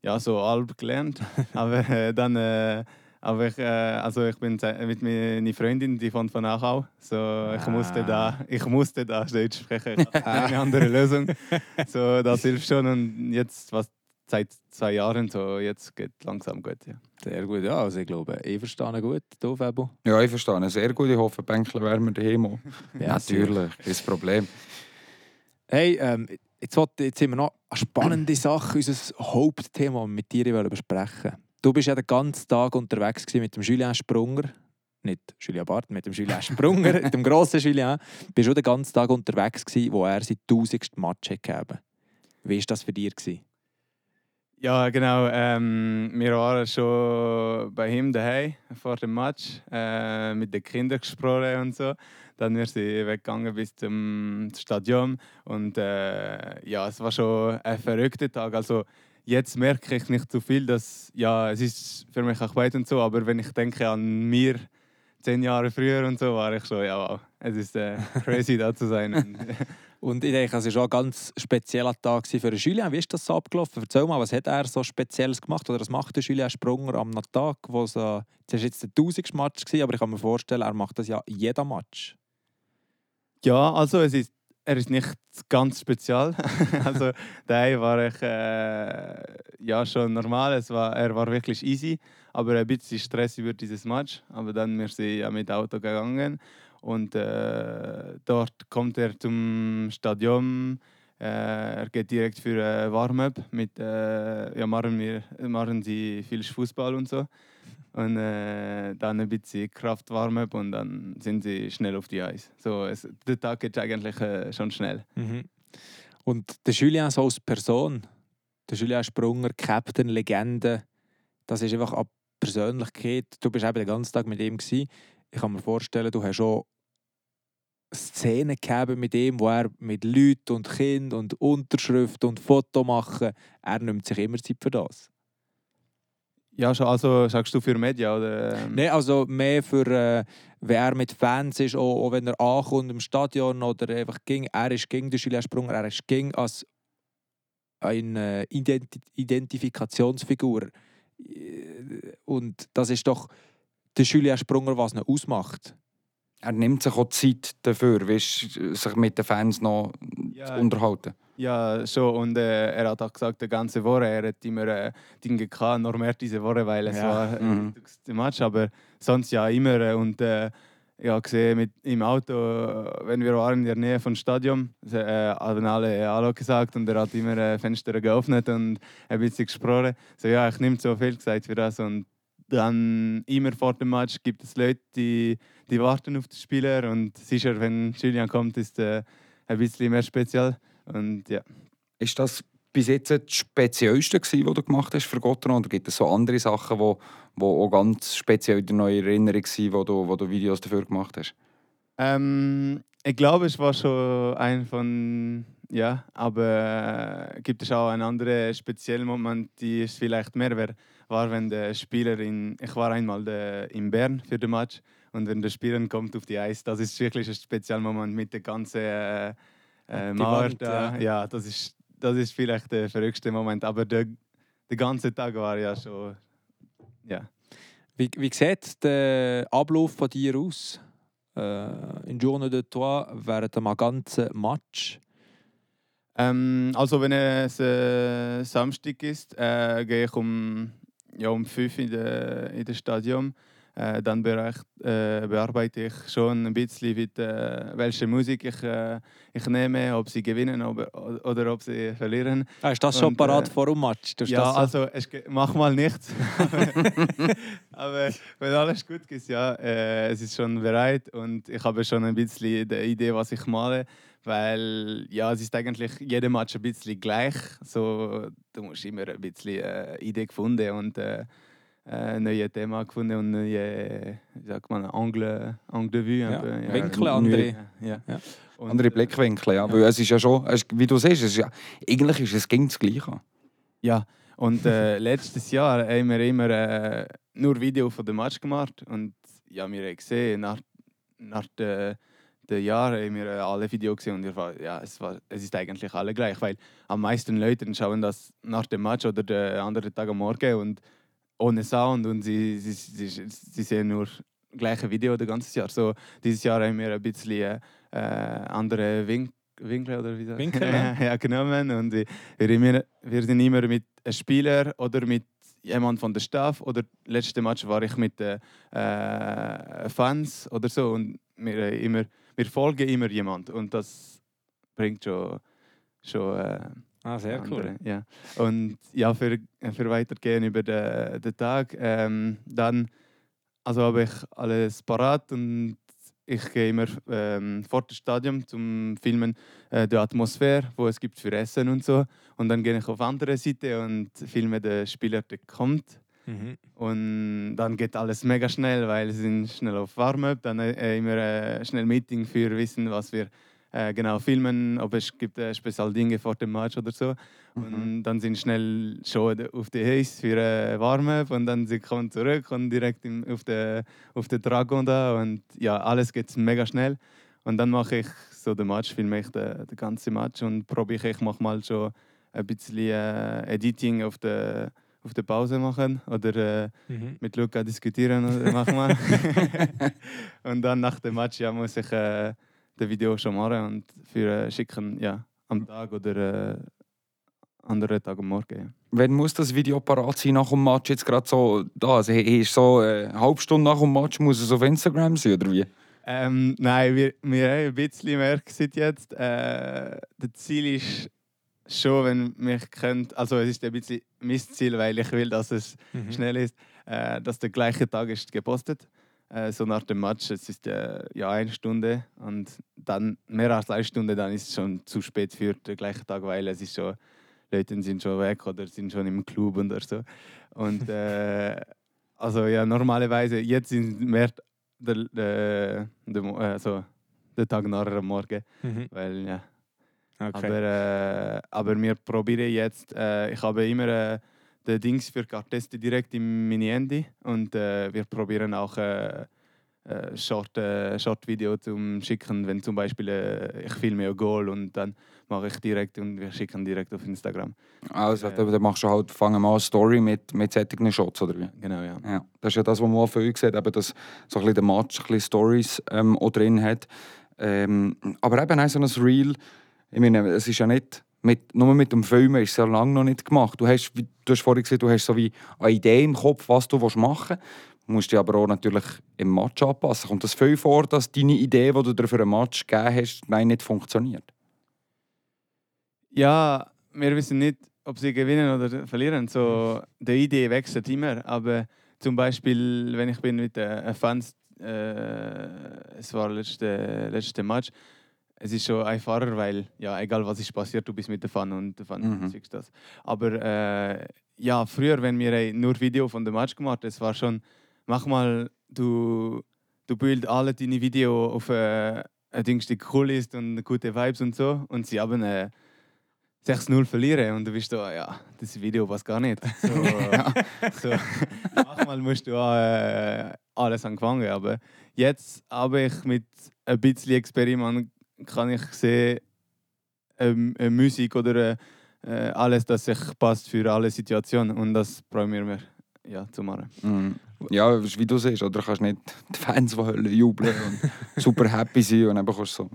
Speaker 5: ja so halb gelernt. aber äh, dann, äh, aber ich, äh, also ich bin mit meiner Freundin, die von von Achau, so ich musste da, ich musste da Deutsch sprechen. Ich hatte keine andere Lösung. So das hilft schon und jetzt was seit zwei Jahren so jetzt geht langsam gut. Ja.
Speaker 1: Sehr gut, ja. Also ich glaube, ich verstehe gut. Du, Fabo?
Speaker 2: Ja, ich verstehe sehr gut. Ich hoffe, Bänkler wären wir daheim.
Speaker 1: Ja,
Speaker 2: Natürlich, kein Problem.
Speaker 1: Hey, ähm, jetzt, wollte- jetzt sind wir noch eine spannende Sache, unser Hauptthema, das wir mit dir wollen besprechen Du bist ja den ganzen Tag unterwegs mit dem Julien Sprunger. Nicht Julien Bart, mit dem Julien Sprunger, mit dem grossen Julien. Du bist auch den ganzen Tag unterwegs gewesen, wo er sein tausendsten Match hat gegeben Wie war das für dich? Gewesen?
Speaker 5: Ja, genau. Ähm, wir waren schon bei ihm daheim vor dem Match äh, mit den Kindern gesprochen und so. Dann wir sie weggegangen bis zum Stadion und äh, ja, es war schon ein verrückter Tag. Also jetzt merke ich nicht so viel, dass ja, es ist für mich auch weit und so, aber wenn ich denke an mir zehn Jahre früher und so, war ich schon ja, wow, es ist äh, crazy da zu sein. Und,
Speaker 1: ich denke, es war schon ein ganz spezieller Tag für den Julien. Wie ist das so abgelaufen? Erzähl mal, was hat er so Spezielles gemacht? Oder was macht der Julien Sprunger am Tag, wo so, das war jetzt der 1000. Match, gewesen, aber ich kann mir vorstellen, er macht das ja jeden Match.
Speaker 5: Ja, also es ist, er ist nicht ganz spezial. also daheim war ich äh, ja schon normal. Es war, er war wirklich easy, aber ein bisschen Stress über dieses Match. Aber dann wir sind ja mit Auto gegangen und äh, dort kommt er zum Stadion. Äh, er geht direkt für äh, Warm-up mit äh, ja machen wir machen sie viel Fußball und so und äh, dann ein bisschen Kraft Warm-up und dann sind sie schnell auf die Eis. So, es, der Tag geht eigentlich äh, schon schnell.
Speaker 1: Mhm. Und der Julien so als Person, der Julien Sprunger, Captain, Legende, das ist einfach eine Persönlichkeit. Du bist eben den ganzen Tag mit ihm. Gewesen. Ich kann mir vorstellen, du hast schon Szenen gegeben mit ihm, wo er mit Leuten und Kind und Unterschrift und Foto machen, er nimmt sich immer Zeit für das.
Speaker 5: Ja, schon, also sagst du für Media oder? ähm?
Speaker 1: Nein, also mehr für, äh, wenn er mit Fans ist, auch, auch wenn er ankommt im Stadion oder einfach ging, er ist gegen den Julien Sprunger, er ist gegen als eine Identi Identifikationsfigur. Äh, Und das ist doch der Julien Sprunger, was ihn ausmacht.
Speaker 2: Er nimmt sich auch Zeit dafür, weißt, sich mit den Fans noch
Speaker 5: Ja.
Speaker 2: zu unterhalten.
Speaker 5: Ja, schon. Und äh, er hat auch gesagt, die ganze Woche, er hat immer äh, Dinge gehabt, noch mehr diese Woche, weil es
Speaker 1: Ja,
Speaker 5: war
Speaker 2: mhm.
Speaker 5: ein wichtigste Match. Aber sonst ja immer. Äh, und äh, ja, gesehen mit im Auto, äh, wenn wir waren in der Nähe vom Stadion, äh, haben alle äh, Hallo gesagt und er hat immer äh, Fenster geöffnet und ein bisschen gesprochen. So ja, ich nehme so viel Zeit für das und dann immer vor dem Match gibt es Leute, die, die warten auf den Spieler und sicher, wenn Julian kommt, ist äh, ein bisschen mehr speziell. Und ja.
Speaker 2: Ist das bis jetzt das Speziellste, gewesen, was du gemacht hast für Gotteron? Oder gibt es so andere Sachen, die wo, wo auch ganz speziell in der neuen Erinnerung waren, wo du, wo du Videos dafür gemacht hast?
Speaker 5: Ähm, ich glaube, es war schon ein von, ja, aber äh, gibt es auch einen anderen speziellen Moment, die es vielleicht mehr wär, war, wenn der Spieler in, ich war einmal de, in Bern für den Match und wenn der Spieler kommt auf die Eis, das ist wirklich ein spezieller Moment mit der ganzen äh, äh, Mauer
Speaker 1: Wand, ja.
Speaker 5: Ja, das ist, das ist vielleicht der verrückte Moment, aber der, der ganze Tag war ja schon, ja.
Speaker 1: Wie, wie sieht der Ablauf von dir aus? Äh, in Journée de Toi während einem ganzen Match?
Speaker 5: Ähm, also wenn es äh, Samstag ist, äh, gehe ich um, ja, um 5 in das in das Stadion. Äh, dann bereich, äh, bearbeite ich schon ein bisschen, mit, äh, welche Musik ich, äh, ich nehme, ob sie gewinnen oder, oder ob sie verlieren.
Speaker 1: Ah, ist das schon
Speaker 5: Und,
Speaker 1: parat
Speaker 5: äh,
Speaker 1: vor dem Match? Tust
Speaker 5: ja,
Speaker 1: so?
Speaker 5: also ich mach mal nichts. Aber wenn alles gut ist, ja, äh, es ist schon bereit und ich habe schon ein bisschen die Idee, was ich male, weil ja, es ist eigentlich jeder Match ein bisschen gleich. So, du musst immer ein bisschen äh, Idee gefunden und äh, äh, neue Thema gefunden und neue, wie sagt man, Angle, Angle de vue.
Speaker 1: Ja,
Speaker 5: aber,
Speaker 1: Winkel,
Speaker 2: ja,
Speaker 1: andere.
Speaker 5: Ja, ja.
Speaker 1: Ja.
Speaker 5: Und,
Speaker 2: Andere
Speaker 5: äh,
Speaker 2: Blickwinkel, ja. Weil es ist ja schon, wie du siehst, es ist ja, eigentlich ist es ging das Gleiche.
Speaker 5: Ja, und äh, letztes Jahr haben wir immer äh, nur Video von dem Match gemacht und ja, wir haben gesehen, nach, nach den, den Jahren haben wir äh, alle Videos gesehen und war, ja, es, war, es ist eigentlich alle gleich, weil am meisten Leute schauen das nach dem Match oder den anderen Tag am Morgen und ohne Sound und sie, sie, sie, sie sehen nur gleiche Video das ganze Jahr. So, dieses Jahr haben wir ein bisschen äh, äh, andere Wink Winkel oder wie
Speaker 1: Winkel,
Speaker 5: ja. ja, genommen und wir, wir, sind immer mit einem Spieler oder mit jemand von der Staff oder letzte Match war ich mit den äh, Fans oder so und wir, äh, immer, wir folgen immer jemand und das bringt schon, schon äh,
Speaker 1: Ah, sehr cool.
Speaker 5: andere, Ja. Und ja, für, für weitergehen über den, den Tag, ähm, dann also habe ich alles parat und ich gehe immer ähm, vor das Stadion zum Filmen äh, die Atmosphäre, wo es gibt für Essen und so. Und dann gehe ich auf andere Seite und filme den Spieler, der kommt.
Speaker 1: Mhm.
Speaker 5: Und dann geht alles mega schnell, weil sie sind schnell auf Warm-up. Dann äh, immer äh, schnell Meeting für wissen, was wir äh, genau filmen, ob es gibt äh, Spezialdinge vor dem Match oder so. Und dann sind schnell schon auf die Haze für äh, Warm-up und dann sie kommen zurück und direkt im, auf den auf den Dragon da und ja, alles geht mega schnell. Und dann mache ich so den Match, filme ich den, den ganzen Match und probiere ich mach mal schon ein bisschen äh, Editing auf der auf der Pause machen oder äh,
Speaker 1: Mhm.
Speaker 5: mit Luca diskutieren oder machen wir. und dann nach dem Match ja, muss ich äh, das Video schon machen und für äh, schicken ja, am Tag oder äh, anderen Tag am Morgen. Ja.
Speaker 2: Wann muss das Video parat sein nach dem Match? Jetzt gerade so da, also ist so äh, eine halbe Stunde nach dem Match muss es auf Instagram sein oder wie?
Speaker 5: Ähm, nein, wir, wir haben ein bisschen gemerkt seit jetzt. Äh, das Ziel ist schon, wenn mich kennt, also es ist ein bisschen mein Ziel, weil ich will, dass es
Speaker 1: Mhm.
Speaker 5: schnell ist, äh, dass der gleiche Tag ist gepostet. Äh, so nach dem Match, es ist äh, ja eine Stunde und dann mehr als eine Stunde, dann ist es schon zu spät für den gleichen Tag, weil es ist schon, Leute sind schon weg oder sind schon im Club oder so. Und äh, also ja, normalerweise, jetzt sind mehr der, der, der, Mo- äh, der Tag nachher am Morgen,
Speaker 1: Mhm.
Speaker 5: weil ja.
Speaker 1: Okay.
Speaker 5: Aber, äh, aber wir probieren jetzt, äh, ich habe immer äh, den Dings für Karteste direkt in meine Handy und äh, wir probieren auch äh, äh, Short, äh, Short-Video zu schicken, wenn zum Beispiel äh, ich filme ein Goal und dann mache ich direkt und wir schicken direkt auf Instagram.
Speaker 2: Also,
Speaker 5: Ja.
Speaker 2: da, da machst du halt, fangen wir an, eine Story mit, mit solchen Shots oder wie?
Speaker 5: Genau, ja.
Speaker 2: Ja, das ist ja das, was man auch viel sieht, eben, dass so ein bisschen der Match ein bisschen Stories ähm, auch drin hat. Ähm, aber eben auch so ein Reel, ich meine, es ist ja nicht, mit, nur mit dem Filmen ist es ja lange noch nicht gemacht. Du hast, du hast vorhin gesagt, du hast so wie eine Idee im Kopf, was du machen willst. Du musst dich aber auch natürlich im Match anpassen. Kommt das viel vor, dass deine Idee, die du dir für einen Match gegeben hast, nein, nicht funktioniert?
Speaker 5: Ja, wir wissen nicht, ob sie gewinnen oder verlieren. So, die Idee wechselt immer, aber zum Beispiel, wenn ich bin mit den Fans, äh, es war letzte letzte Match, es ist schon einfacher, weil ja egal was ist passiert, du bist mit der Fan und der Fan
Speaker 2: Mhm.
Speaker 5: das. Aber äh, ja, früher, wenn wir nur Video von dem Match gemacht, es war schon, mach mal, du du bildest alle deine Video auf äh, ein Ding, die cool ist und gute Vibes und so und sie haben äh, 6-0 verlieren und du bist da, ja, das Video passt gar nicht. So, so, manchmal musst du auch, äh, alles anfangen, aber jetzt habe ich mit ein bisschen Experiment kann ich sehen, ähm, äh, Musik oder äh, alles, das sich passt für alle Situationen und das probieren wir ja, zu machen.
Speaker 2: Mhm. Ja, wie du siehst, oder? Du kannst nicht die Fans die Hölle jubeln und super happy sein und dann bekommst du so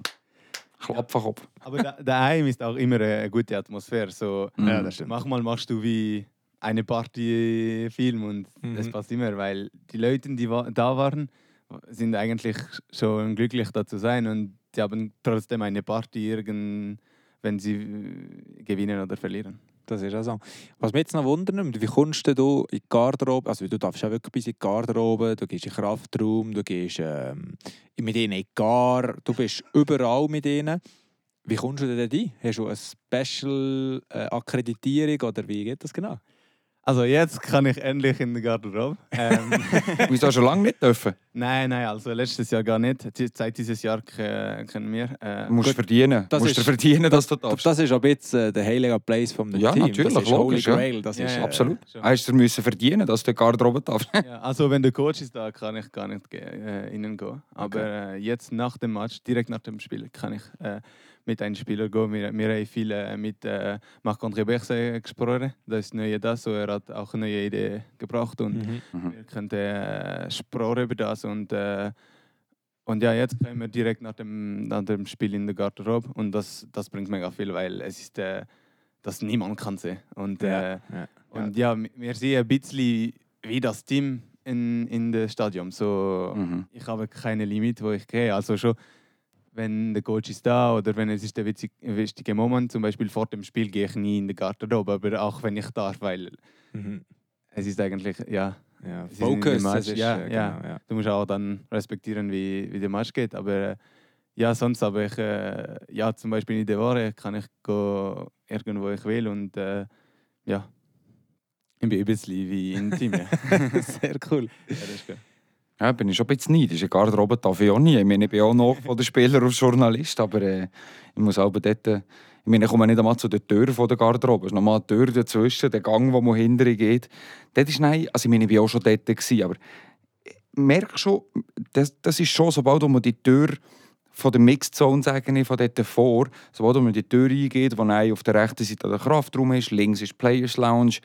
Speaker 2: Klapferkopf.
Speaker 5: Aber da, daheim ist auch immer eine gute Atmosphäre. So,
Speaker 2: Ja,
Speaker 1: das stimmt.
Speaker 5: Manchmal machst du wie eine Party-Film und das
Speaker 1: Mhm.
Speaker 5: passt immer, weil die Leute, die da waren, sind eigentlich schon glücklich da zu sein und sie haben trotzdem eine Party irgend, wenn sie äh, gewinnen oder verlieren.
Speaker 1: Das ist auch so. Was mich jetzt noch wundert, wie kommst du in die Garderobe? Also du darfst ja wirklich bis in die Garderobe, du gehst in den Kraftraum, du gehst ähm, mit ihnen in die Gar, du bist überall mit ihnen. Wie kommst du denn rein? Hast du eine Special-Akkreditierung oder wie geht das genau?
Speaker 5: Also jetzt kann ich endlich in die Garderobe. Ähm,
Speaker 2: Wieso hast du schon lange nicht dürfen?
Speaker 5: nein, nein, also letztes Jahr gar nicht. Seit dieses Jahr ke- kennen wir. Äh,
Speaker 2: Du musst
Speaker 1: Gut,
Speaker 2: verdienen.
Speaker 1: Das
Speaker 2: musst
Speaker 1: ist-
Speaker 2: verdienen, dass du darfst.
Speaker 1: Das ist ein bisschen äh, der heilige Place vom
Speaker 2: Ja,
Speaker 1: Team.
Speaker 2: natürlich,
Speaker 1: das ist
Speaker 2: logisch, ja.
Speaker 1: Holy Grail. Das
Speaker 5: Ja,
Speaker 1: ist,
Speaker 5: ja,
Speaker 1: äh,
Speaker 2: Absolut.
Speaker 5: schon.
Speaker 2: Hast du müssen verdienen, dass du in die Garderobe darfst?
Speaker 5: Ja, also wenn der Coach ist da, kann ich gar nicht äh, innen gehen. Aber äh, jetzt nach dem Match, direkt nach dem Spiel, kann ich äh, mit einem Spieler gehen. Wir, wir haben viel äh, mit äh, Marc-André Berset gesprochen. Das ist neue das, so er hat auch eine neue Idee gebracht und
Speaker 1: Mhm.
Speaker 5: wir können äh, sprechen über das und äh, und ja, jetzt kommen wir direkt nach dem, nach dem Spiel in der Garderobe und das, das bringt mega viel, weil es ist, äh, dass niemand kann sehen. Und,
Speaker 1: Ja,
Speaker 5: äh,
Speaker 1: ja.
Speaker 5: und ja, wir sehen ein bisschen wie das Team in, in dem Stadion. So,
Speaker 2: Mhm.
Speaker 5: Ich habe keine Limit, wo ich gehe. Also schon, wenn der Coach ist da oder wenn es ist der witzig- wichtige Moment, zum Beispiel vor dem Spiel, gehe ich nie in die Garderobe, aber auch wenn ich darf, weil
Speaker 1: Mhm.
Speaker 5: es ist eigentlich, ja,
Speaker 1: Ja, Focus, ist,
Speaker 5: ja, ja.
Speaker 1: genau, ja.
Speaker 5: du musst auch dann respektieren, wie, wie der Match geht. Aber äh, ja, sonst habe ich, äh, ja, zum Beispiel in der Woche kann ich gehen, irgendwo ich will und äh, ja, ich bin ein bisschen wie im Team. Ja.
Speaker 1: Sehr cool.
Speaker 5: ja, das ist gut.
Speaker 2: Ja, bin ich schon ein bisschen neidisch. In der Garderobe darf ich auch nie. Ich meine, ich bin auch noch von den Spielern als Journalist, aber äh, ich muss auch dort... Äh, ich meine, ich komme nicht einmal zu der Tür von der Garderobe. Es ist nochmal eine Tür dazwischen, der Gang, wo man hinterher geht. Dort ist nein, also ich meine, ich war auch schon dort, gewesen, aber ich merke schon, das, das ist schon, sobald man die Tür von der Mixed Zone, sage ich, von dort vor, sobald man die Tür eingeht, wo nein, auf der rechten Seite der Kraftraum ist, links ist die Players Lounge,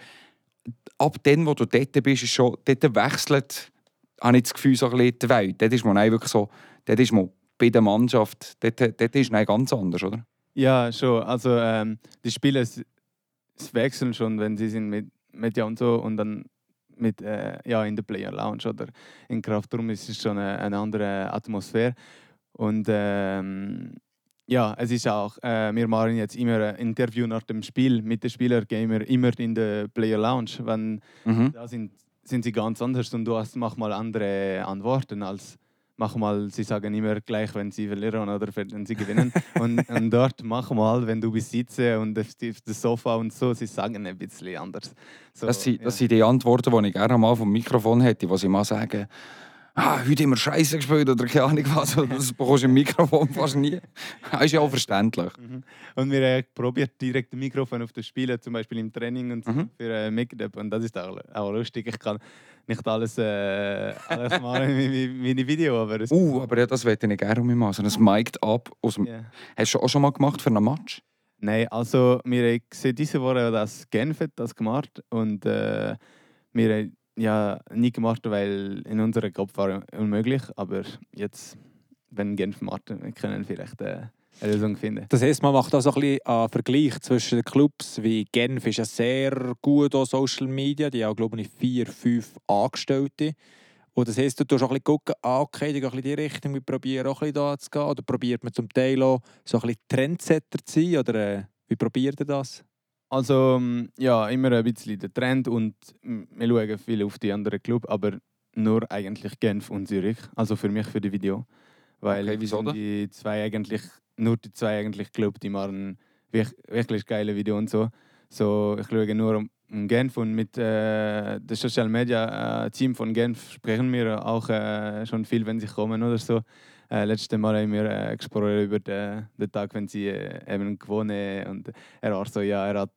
Speaker 2: ab dem, wo du dort bist, ist schon, dort wechselt habe ich das Gefühl, so ein bisschen die Welt. Dort ist man wirklich so, dort ist man bei der Mannschaft, dort, dort ist es ganz anders, oder?
Speaker 5: Ja, schon. Also ähm, die Spieler wechseln schon, wenn sie sind mit Media und so und dann mit äh, ja in der Player Lounge oder in Kraftraum ist es schon eine, eine andere Atmosphäre und ähm, ja, es ist auch, äh, wir machen jetzt immer ein Interview nach dem Spiel mit den Spielern, gehen wir immer in der Player Lounge, wenn
Speaker 2: Mhm.
Speaker 5: da sind, sind sie ganz anders und du hast manchmal andere Antworten als manchmal, sie sagen immer gleich, wenn sie verlieren oder wenn sie gewinnen. und, und dort manchmal, wenn du bist sitzen und auf dem Sofa und so, sie sagen ein bisschen anders. So,
Speaker 2: Das, sind,
Speaker 5: ja.
Speaker 2: das sind die Antworten, die ich gerne mal vom Mikrofon hätte, wo sie mal sagen, ah, heute haben wir Scheiße gespielt oder keine Ahnung was. Das bekommst du im Mikrofon fast nie. Das ist ja auch verständlich.
Speaker 5: Und wir äh, probieren direkt das Mikrofon auf das Spielen, zum Beispiel im Training und
Speaker 2: Mhm.
Speaker 5: für äh, Make-up. Und das ist auch, auch lustig. Ich kann nicht alles, äh, alles machen wie ein Video, aber es,
Speaker 2: Uh, aber ja, das hätte ich gerne um mich mal. So ein Mic'd Up aus dem...
Speaker 5: ja.
Speaker 2: Hast du auch schon mal gemacht für einen Match?
Speaker 5: Nein, also wir haben diese Woche das Genf hat das gemacht und äh, wir haben ja nie gemacht, weil in unserem Kopf war unmöglich, aber jetzt, wenn Genf macht, wir können vielleicht äh, eine Lösung finden.
Speaker 1: Das heisst, man macht auch so ein bisschen einen Vergleich zwischen den Clubs, wie Genf ist ja sehr gut auf Social Media, die haben, glaube ich, vier, fünf Angestellte. Und das heisst, du tust auch ein bisschen gucken, ah, okay, die ein die Richtung, wir probieren auch ein bisschen da zu gehen. Oder probiert man zum Teil auch so ein bisschen Trendsetter zu sein? Oder äh, wie probiert ihr das?
Speaker 5: Also ähm, ja, immer ein bisschen der Trend und wir schauen viel auf die anderen Clubs, aber nur eigentlich Genf und Zürich. Also für mich für die Video. Weil
Speaker 2: Okay, wieso
Speaker 5: die zwei eigentlich, nur die zwei eigentlich Clubs, die machen wirklich, geile Videos und so. So, ich schaue nur um, um Genf und mit äh, dem Social Media äh, Team von Genf sprechen wir auch äh, schon viel, wenn sie kommen oder so. Äh, letztes Mal haben wir äh, gesprochen über den, den Tag, wenn sie äh, eben gewonnen und er war so, ja, er hat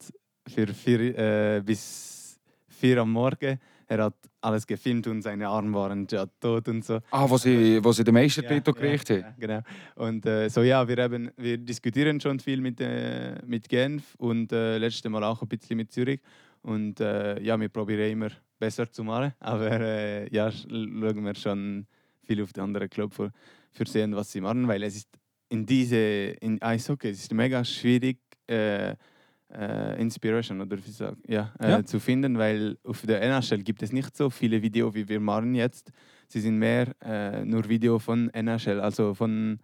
Speaker 5: für vier, äh, bis vier am Morgen, er hat alles gefilmt und seine Arme waren ja tot und so.
Speaker 2: Ah, wo sie, wo sie den Meistertitel gekriegt haben.
Speaker 5: Ja, genau. Und äh, so ja, wir, haben, wir diskutieren schon viel mit, äh, mit Genf und äh, letztes Mal auch ein bisschen mit Zürich. Und äh, ja, wir probieren immer besser zu machen. Aber äh, ja, sch- schauen wir schon viel auf die anderen Clubs für, für sehen, was sie machen, weil es ist in diese in Eishockey es ist mega schwierig äh, äh, Inspiration oder wie sag, ja, äh,
Speaker 1: Ja.
Speaker 5: zu finden, weil auf der NHL gibt es nicht so viele Videos, wie wir machen jetzt. Sie sind mehr äh, nur Video von NHL, also von,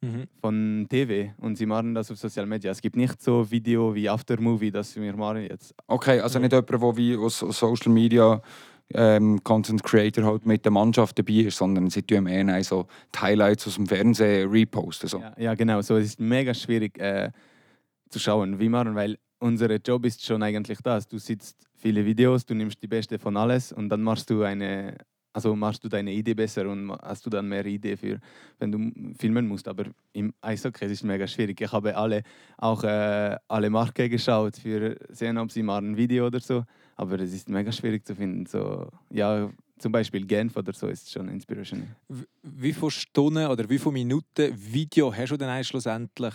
Speaker 1: Mhm.
Speaker 5: von TV und sie machen das auf Social Media. Es gibt nicht so Video wie Aftermovie, das wir machen jetzt.
Speaker 2: Okay, also nicht jemand, der wie aus Social Media ähm, Content Creator halt mit der Mannschaft dabei ist, sondern sie tun nein, so die Highlights aus dem Fernsehen reposten. So.
Speaker 5: Ja, ja, genau. So, es ist mega schwierig äh, zu schauen, wie machen, weil unser Job ist schon eigentlich das. Du sitzt viele Videos, du nimmst die beste von alles und dann machst du eine, also machst du deine Idee besser und hast du dann mehr Idee für, wenn du filmen musst. Aber im Eishockey ist es mega schwierig. Ich habe alle auch äh, alle Marken geschaut für sehen, ob sie machen ein Video oder so. Aber es ist mega schwierig zu finden. So, ja, zum Beispiel Genf oder so ist schon Inspiration.
Speaker 1: W- Wie viele Stunden oder wie viele Minuten Video hast du denn eigentlich schlussendlich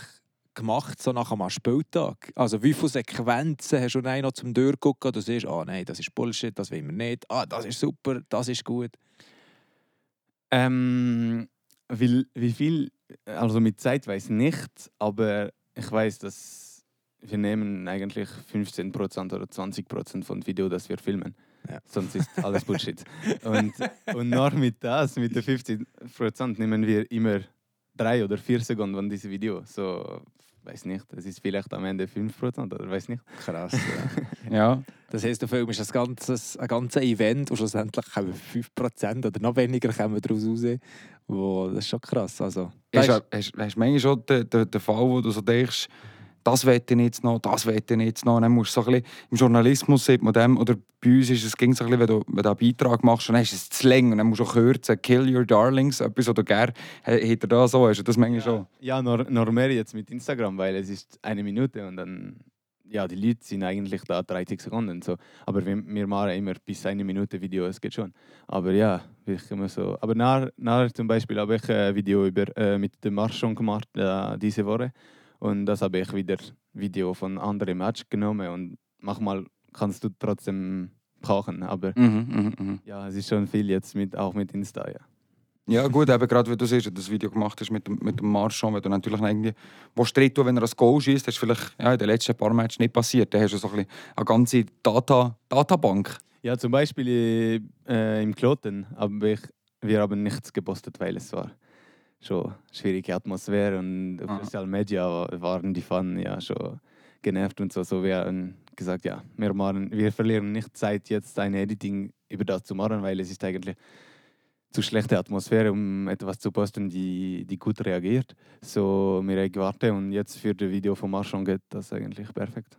Speaker 1: gemacht, so nach einem Spieltag? Also wie viele Sequenzen hast du dann noch zum Durchgucken? Du siehst, ah nein, das ist Bullshit, das will wir nicht. Ah, das ist super, das ist gut.
Speaker 5: Ähm, wie, wie viel, also mit Zeit weiß ich nicht, aber ich weiß, dass wir nehmen eigentlich 15% oder 20% von Video, das wir filmen.
Speaker 1: Ja.
Speaker 5: Sonst ist alles Bullshit. und, und nur mit das, mit den 15% nehmen wir immer drei oder vier Sekunden von diesem Video. So, weiß nicht, das ist vielleicht am Ende 5% oder weiß nicht.
Speaker 1: Krass. Ja.
Speaker 2: Ja.
Speaker 1: Das heisst, du filmst ein ganzes, ein ganzes Event und schlussendlich kommen 5% oder noch weniger kommen daraus raus. Wo, das ist schon krass. Also,
Speaker 2: Hast
Speaker 1: weißt,
Speaker 2: hast du manchmal schon den, den, den Fall, wo du so denkst, das wette ich jetzt noch, das wette ich jetzt noch. Und dann musst du so ein bisschen, Im Journalismus sieht man dem, oder bei uns ist es, ging so ein bisschen, wenn du, wenn du einen Beitrag machst, dann du es zu lang und dann musst du auch kürzen. Kill your darlings, etwas, was du gerne hätte da so. Du das manchmal schon?
Speaker 5: Ja, nur, nur mehr jetzt mit Instagram, weil es ist eine Minute und dann, ja, die Leute sind eigentlich da 30 Sekunden. So. Aber wir, wir machen immer bis eine Minute Video, es geht schon. Aber ja, ich immer so. Aber nach, nach zum Beispiel habe ich ein Video über, äh, mit dem Marschon gemacht äh, diese Woche und das habe ich wieder Video von anderen Match genommen und manchmal kannst du trotzdem brauchen. Aber
Speaker 2: Mhm, mhm, mhm.
Speaker 5: ja, es ist schon viel jetzt mit, auch mit Insta, ja.
Speaker 2: Ja gut, eben gerade wie du siehst, das Video gemacht hast mit dem, mit dem Marchand, wenn du natürlich irgendwie willst tritt, wenn er das Goal schießt, das ist vielleicht ja, in den letzten paar Matches nicht passiert. Dann hast du so ein bisschen eine ganze Data, Databank.
Speaker 5: Ja, zum Beispiel äh, im Kloten haben wir, wir haben nichts gepostet, weil es war schon schwierige Atmosphäre und auf
Speaker 2: Aha.
Speaker 5: Social Media waren die Fans ja schon genervt und so. So wir haben gesagt, ja, wir, machen, wir verlieren nicht Zeit, jetzt ein Editing über das zu machen, weil es ist eigentlich zu schlechte Atmosphäre, um etwas zu posten, die, die gut reagiert. So, wir haben gewartet und jetzt für das Video von Marchand geht das eigentlich perfekt.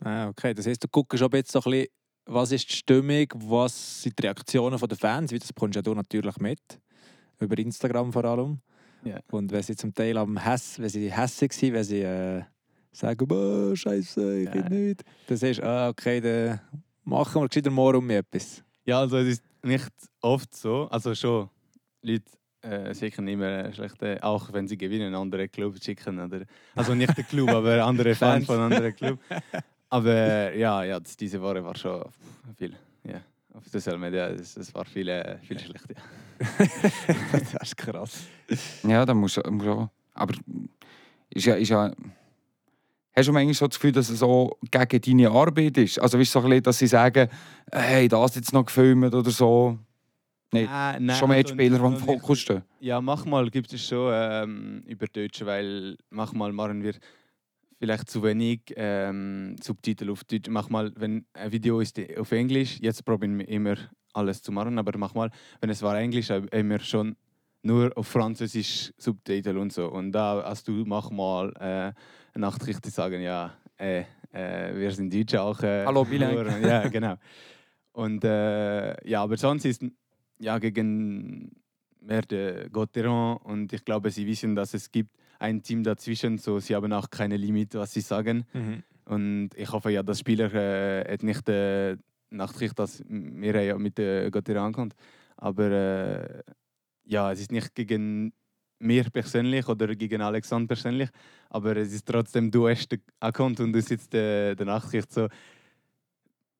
Speaker 1: ah, okay. Das heisst, du guckst aber jetzt so ein bisschen, was ist die Stimmung, was sind die Reaktionen der Fans, wie das bekommst ja du natürlich mit. Über Instagram vor allem.
Speaker 5: Ja.
Speaker 1: Und wenn sie zum Teil am Hass, wenn sie hässig sind, wenn sie äh, sagen, boah, Scheiße, ich will nicht, dann sagst du, ah, okay, dann machen wir gescheiter morgen um etwas.
Speaker 5: Ja, also es ist nicht oft so. Also schon, Leute äh, schicken immer schlechte, auch wenn sie gewinnen, andere Clubs schicken. Oder, also nicht der Club, aber andere Fans von anderen Clubs. Aber ja, ja das, diese Woche war schon viel. Ja. Auf Social Media, es, es war viel, äh, viel schlecht. Ja.
Speaker 1: das ist krass.
Speaker 2: Ja, dann musst du auch. Aber ist ja, ist ja. Hast du manchmal so das Gefühl, dass es so gegen deine Arbeit ist? Also, weißt du, so ein bisschen, dass sie sagen, hey, das jetzt noch gefilmt oder so.
Speaker 5: Nein, also nein,
Speaker 2: Schon mehr
Speaker 5: also
Speaker 2: Spieler, die im Fokus stehen.
Speaker 5: Ja, manchmal gibt es schon ähm, über Deutsche, weil manchmal machen wir vielleicht zu wenig ähm, Subtitel auf Deutsch. Manchmal, wenn ein Video ist auf Englisch, jetzt probieren wir immer alles zu machen, aber manchmal, wenn es war Englisch, wir schon nur auf Französisch Subtitel und so. Und da hast du manchmal äh, eine Nachricht, die sagen, ja, äh, äh, wir sind Deutsch auch. Äh,
Speaker 2: Hallo,
Speaker 5: nur- Ja, genau. Und äh, ja, aber sonst ist ja gegen mehr der Gotteron und ich glaube, sie wissen, dass es gibt ein Team dazwischen, so sie haben auch keine Limit, was sie sagen.
Speaker 1: Mhm.
Speaker 5: Und ich hoffe ja, dass Spieler äh, hat nicht äh, Nachricht, dass mir ja mit der Gotteron ankommt. Aber äh, ja, es ist nicht gegen mir persönlich oder gegen Alexander persönlich, aber es ist trotzdem, du hast den Account und du sitzt äh, der Nachricht so.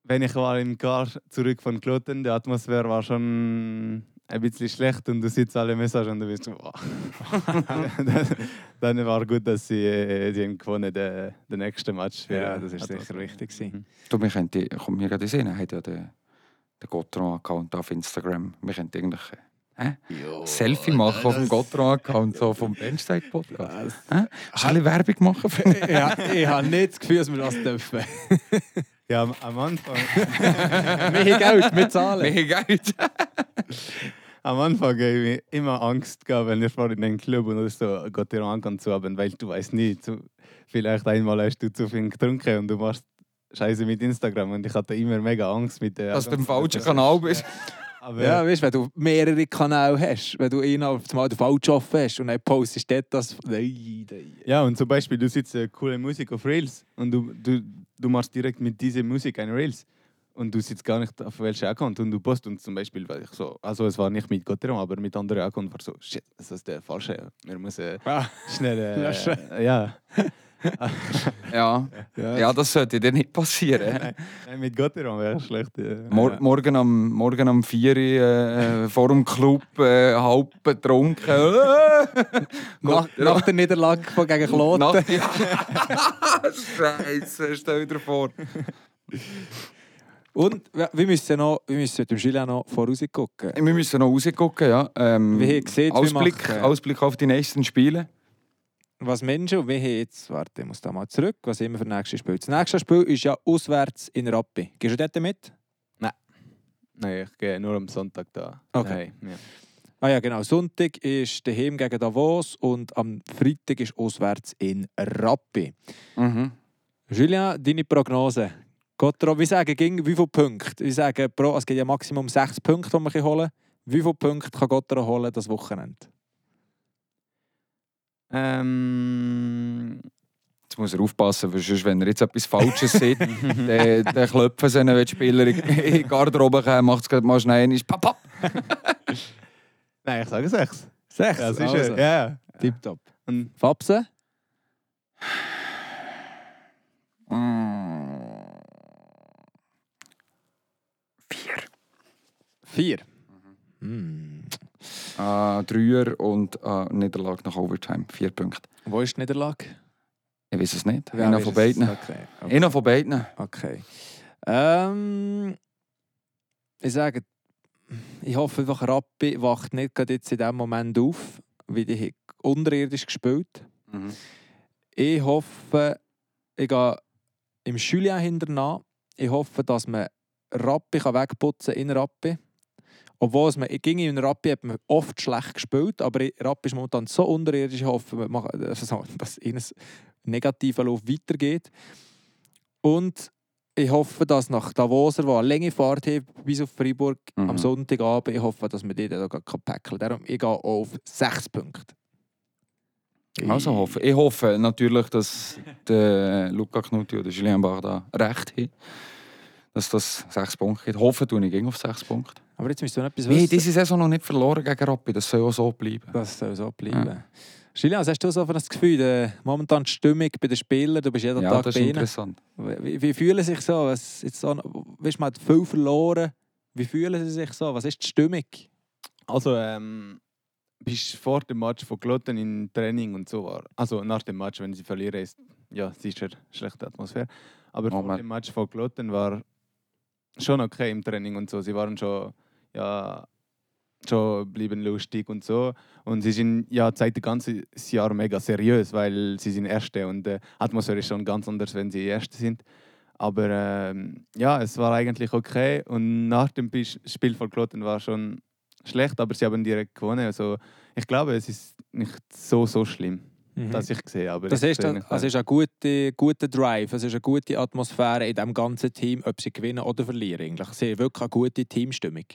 Speaker 5: Wenn ich war im Car zurück von Kloten, die Atmosphäre war schon ein bisschen schlecht und du sitzt alle Messages und du bist so, wow. dann, war gut, dass sie, äh, sie haben gewonnen den, den nächsten Match.
Speaker 1: Ja, das ist sicher wichtig.
Speaker 5: Mhm.
Speaker 2: Du, wir könnten, kommt mir gerade in den Sinn, er hat ja den, den Gotron-Account auf Instagram. Wir könnten eigentlich äh, Selfie machen auf dem Gotron-Account, so vom? Hast du ein bisschen Werbung machen für
Speaker 1: ja, ich habe nicht das Gefühl, dass wir das dürfen.
Speaker 5: Ja, am, Anfang.
Speaker 1: wir haben Geld, wir zahlen.
Speaker 2: Mehr Geld.
Speaker 5: Am Anfang habe ich mir immer Angst gehabt, wenn ich vor in einen Club und so Gott dir ankommen zu haben, weil du weißt nie, zu, vielleicht einmal hast du zu viel getrunken und du machst Scheiße mit Instagram und ich hatte immer mega Angst mit der.
Speaker 2: Dass du im falschen Kanal bist.
Speaker 5: Aber
Speaker 1: Ja, weißt du, wenn du mehrere Kanäle hast, wenn du einen auf einmal den falschen offen hast und dann postest du das. Nein, nein.
Speaker 5: ja, und zum Beispiel, du sitzt äh, coole Musik auf Reels und du, du, du machst direkt mit dieser Musik ein Reels. Und du sitzt gar nicht auf welchem Account und du postest uns zum Beispiel, weil ich so, also es war nicht mit Gotteron, aber mit anderen Account war so, shit, das ist der falsche. Wir müssen
Speaker 1: Ah,
Speaker 5: schnell, äh,
Speaker 1: Löschen.
Speaker 5: ja.
Speaker 2: Ja. ja, das sollte dir nicht passieren.
Speaker 5: Nein, nein, mit Gotteron wäre schlecht. äh.
Speaker 2: Mor
Speaker 5: Ja.
Speaker 2: morgen, am, morgen am 4 Uhr äh, vor dem Club äh, halb betrunken. Äh,
Speaker 1: nach, nach der Niederlage von gegen Kloten.
Speaker 2: Ja. Scheiße, stell dir vor.
Speaker 1: Und wir- müssen, noch, wir müssen mit dem Julien noch vorausgucken.
Speaker 2: Wir müssen noch rausgucken, ja. Ähm,
Speaker 1: Wie ihr seht,
Speaker 2: Ausblick, Ausblick auf die nächsten Spiele.
Speaker 1: Was Menschen, und wir haben jetzt, warte, ich muss da mal zurück, was immer für das nächste Spiel. Das nächste Spiel ist ja auswärts in Rappi. Gehst du dort mit?
Speaker 5: Nein, ich gehe nur am Sonntag da.
Speaker 1: Okay.
Speaker 5: Ja.
Speaker 1: Ah ja, genau. Sonntag ist daheim gegen Davos und am Freitag ist auswärts in Rappi.
Speaker 2: Mhm.
Speaker 1: Julien, deine Prognose. Gotro, wir sagen gegen wie viele Punkte? Wir sagen, pro, es gibt ja Maximum sechs Punkte, die man kann holen kann. Wie viele Punkte kann Gotro holen das Wochenende?
Speaker 5: Ähm,
Speaker 2: Jetzt muss er aufpassen, weil sonst, wenn er jetzt etwas Falsches sieht, dann, dann klopfen sie die Spieler in die Garderobe kommen, macht es gerade mal schnell einmal papp, papp.
Speaker 5: nein, ich sage sechs.
Speaker 1: Sechs?
Speaker 5: Ja,
Speaker 1: also.
Speaker 5: sicher. Ja.
Speaker 1: Tipptopp.
Speaker 5: Und
Speaker 1: Fabse?
Speaker 2: Vier.
Speaker 1: Vier. Hm.
Speaker 2: Äh, Dreier und äh, Niederlage nach Overtime. Vier Punkte.
Speaker 1: Wo ist die Niederlage?
Speaker 2: Ich weiß es nicht.
Speaker 1: Wer
Speaker 2: Einer von beiden.
Speaker 1: Okay. okay.
Speaker 2: Einer von beiden.
Speaker 1: okay. Ähm, ich sage, ich hoffe einfach, Rappi wacht nicht gerade jetzt in diesem Moment auf, weil die unterirdisch gespielt.
Speaker 2: Mhm.
Speaker 1: Ich hoffe, ich gehe im Schuljahr hinterher. Ich hoffe, dass man Rappi kann wegputzen in Rappi. Obwohl es man, ging in Rappi hat man oft schlecht gespielt, aber Rappi ist momentan so unterirdisch. Ich hoffe, macht- also, dass ihnen negativer Lauf weitergeht. Und ich hoffe, dass nach Davoser, der eine lange Fahrt hat, bis auf Freiburg
Speaker 2: Mhm.
Speaker 1: am Sonntagabend, ich hoffe, dass wir die auch packeln kann. Darum, ich gehe auf sechs Punkte.
Speaker 2: Also hoffe. Ich hoffe natürlich, dass der Luca Knutti oder Julien Barda recht haben. Dass das sechs Punkte gibt. Hoffen tue ich gegen auf sechs Punkte.
Speaker 1: Aber jetzt müsst ihr noch etwas wissen.
Speaker 2: diese Saison noch nicht verloren gegen Rappi. Das soll auch so bleiben.
Speaker 1: Das soll so bleiben. Julien, was hast du so für das Gefühl, die, momentan die Stimmung bei den Spielern, du bist jeden
Speaker 2: Ja,
Speaker 1: Tag
Speaker 2: das
Speaker 1: bei
Speaker 2: ist
Speaker 1: ihnen.
Speaker 2: interessant.
Speaker 1: Wie, wie fühlen sie sich so? Was, jetzt so weißt, man hat viel verloren. Wie fühlen sie sich so? Was ist die Stimmung?
Speaker 5: also, ähm, bist vor dem Match von Kloten in Training und so war. Also nach dem Match, wenn sie verlieren, ist ja sicher schlechte Atmosphäre. Aber vor
Speaker 2: Moment.
Speaker 5: dem Match von Kloten war schon okay im Training und so. Sie waren schon ja schon bleiben lustig und so. Und sie sind ja seit dem ganzen Jahr mega seriös, weil sie sind Erste und die Atmosphäre ist schon ganz anders, wenn sie Erste sind. Aber ähm, ja, es war eigentlich okay. Und nach dem Spiel von Kloten war schon schlecht, aber sie haben direkt gewonnen. Also ich glaube, es ist nicht so, so schlimm, dass ich sehe. Aber
Speaker 1: Mhm. Das ist, ein, also ist ein guter, guter Drive, es ist eine gute Atmosphäre in diesem ganzen Team, ob sie gewinnen oder verlieren. Eigentlich. Sie haben wirklich eine gute Teamstimmung.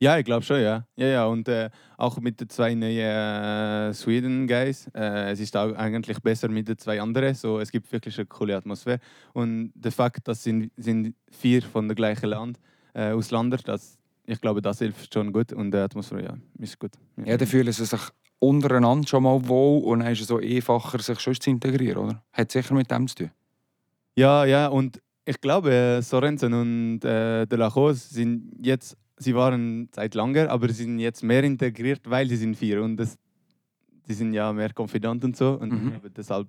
Speaker 5: Ja, ich glaube schon, ja. ja, ja. Und äh, auch mit den zwei neuen äh, Sweden Guys. Äh, es ist auch eigentlich besser mit den zwei anderen. So, es gibt wirklich eine coole Atmosphäre. Und der Fakt, dass sind, sind vier von dem gleichen Land, äh, Ausländer, das, ich glaube, das hilft schon gut. Und die Atmosphäre, ja, ist gut.
Speaker 2: Ja, dann fühlen sie sich untereinander schon mal wohl und dann ist es so einfacher, sich schon zu integrieren, oder? Hat sicher mit dem zu tun.
Speaker 5: Ja, ja, und ich glaube, äh, Sorensen und äh, De La Rose sind jetzt, sie waren seit langer, aber sie sind jetzt mehr integriert, weil sie sind vier und das, die sind ja mehr confident und so und
Speaker 2: Mhm.
Speaker 5: deshalb.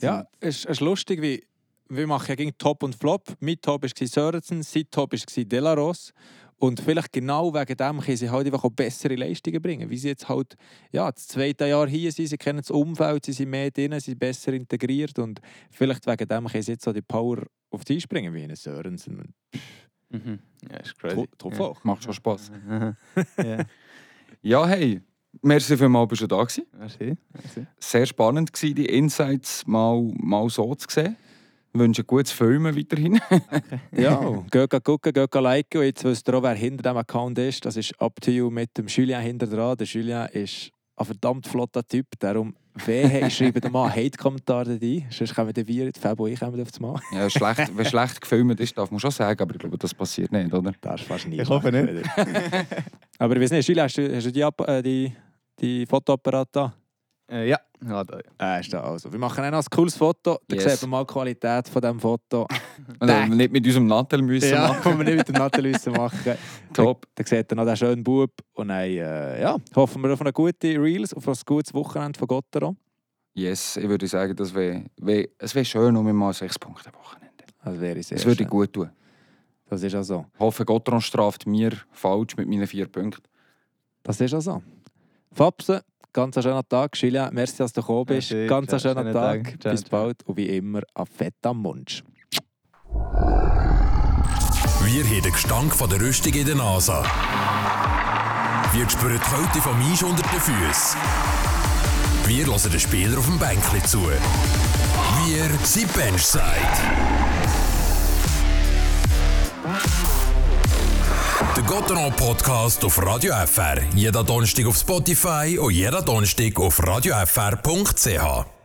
Speaker 1: Ja, es ist lustig, wie wir machen ja gegen Top und Flop. Mein Top war Sörensen, sein Top war Delaros. Und vielleicht genau wegen dem können sie halt einfach auch bessere Leistungen bringen. Wie sie jetzt halt ja, das zweite Jahr hier sind, sie kennen das Umfeld, sie sind mehr drin, sie sind besser integriert. Und vielleicht wegen dem können sie jetzt so die Power auf die Eis bringen, wie ein Sörensen.
Speaker 5: Mhm. Ja, ist crazy.
Speaker 1: To- Top hoch.
Speaker 2: Macht schon Spass.
Speaker 5: ja,
Speaker 2: Ja, hey, merci vielmals, bist du da gewesen.
Speaker 5: merci. merci.
Speaker 2: Sehr spannend gewesen, die Insights mal, mal so zu sehen. Ich wünsche ein gutes Filmen weiterhin.
Speaker 1: Ja, geht gucken, geht liken. Und jetzt wisst ihr auch, wer hinter diesem Account ist. Das ist Up to You mit dem Julien hinter dran. Der Julien ist ein verdammt flotter Typ. Darum, wehe, ich schreibe dir mal Hate-Kommentare rein. Sonst kommen wir Fabo und ich, kommen auf das Mal.
Speaker 2: ja, schlecht, wenn schlecht gefilmt ist, darf man schon sagen, aber ich glaube, das passiert nicht, oder?
Speaker 1: Das ist fast nie.
Speaker 5: Ich hoffe nicht.
Speaker 1: Aber ich weiß nicht, Julien, hast du, hast du die, äh, die, die Fotoapparat da?
Speaker 5: Äh, ja, ja, da.
Speaker 1: Äh, ist da also. Wir machen auch noch ein cooles Foto. Da
Speaker 2: Yes.
Speaker 1: sieht man mal die Qualität von diesem Foto.
Speaker 2: Und dann nicht mit unserem Nattel müssen
Speaker 1: ja,
Speaker 2: machen.
Speaker 1: wir nicht mit dem Nathalie müssen machen
Speaker 2: Top.
Speaker 1: Da sieht ihr noch den schönen Bub. Und dann äh, ja, hoffen wir auf eine gute Reels, auf ein gutes Wochenende von Gottero.
Speaker 2: Yes, ich würde sagen, das wäre wär, es wäre schön, um mal sechs Punkte Wochenende.
Speaker 1: Das wäre sehr
Speaker 2: Das würde
Speaker 1: schön.
Speaker 2: gut tun.
Speaker 1: Das ist auch so.
Speaker 2: Ich hoffe, Gottron straft mir falsch mit meinen vier Punkten.
Speaker 1: Das ist auch so. Fabse, ganz ein schöner Tag. Julia, merci, dass du gekommen bist.
Speaker 5: Merci,
Speaker 1: ganz ein
Speaker 5: ciao,
Speaker 1: schöner
Speaker 5: schönen
Speaker 1: Tag.
Speaker 5: Tag.
Speaker 1: Bis bald. Und wie immer, ein fetter Munsch.
Speaker 3: Wir haben den Gestank von der Rüstung in der Nase. Wir spüren die Kälte vom Eis unter den Füßen. Wir hören den Spieler auf dem Bänkli zu. Wir sind Benchside. Der Gotteron Podcast auf Radio FR. Jeder Donnerstag auf Spotify und jeder Donnerstag auf radiofr.ch.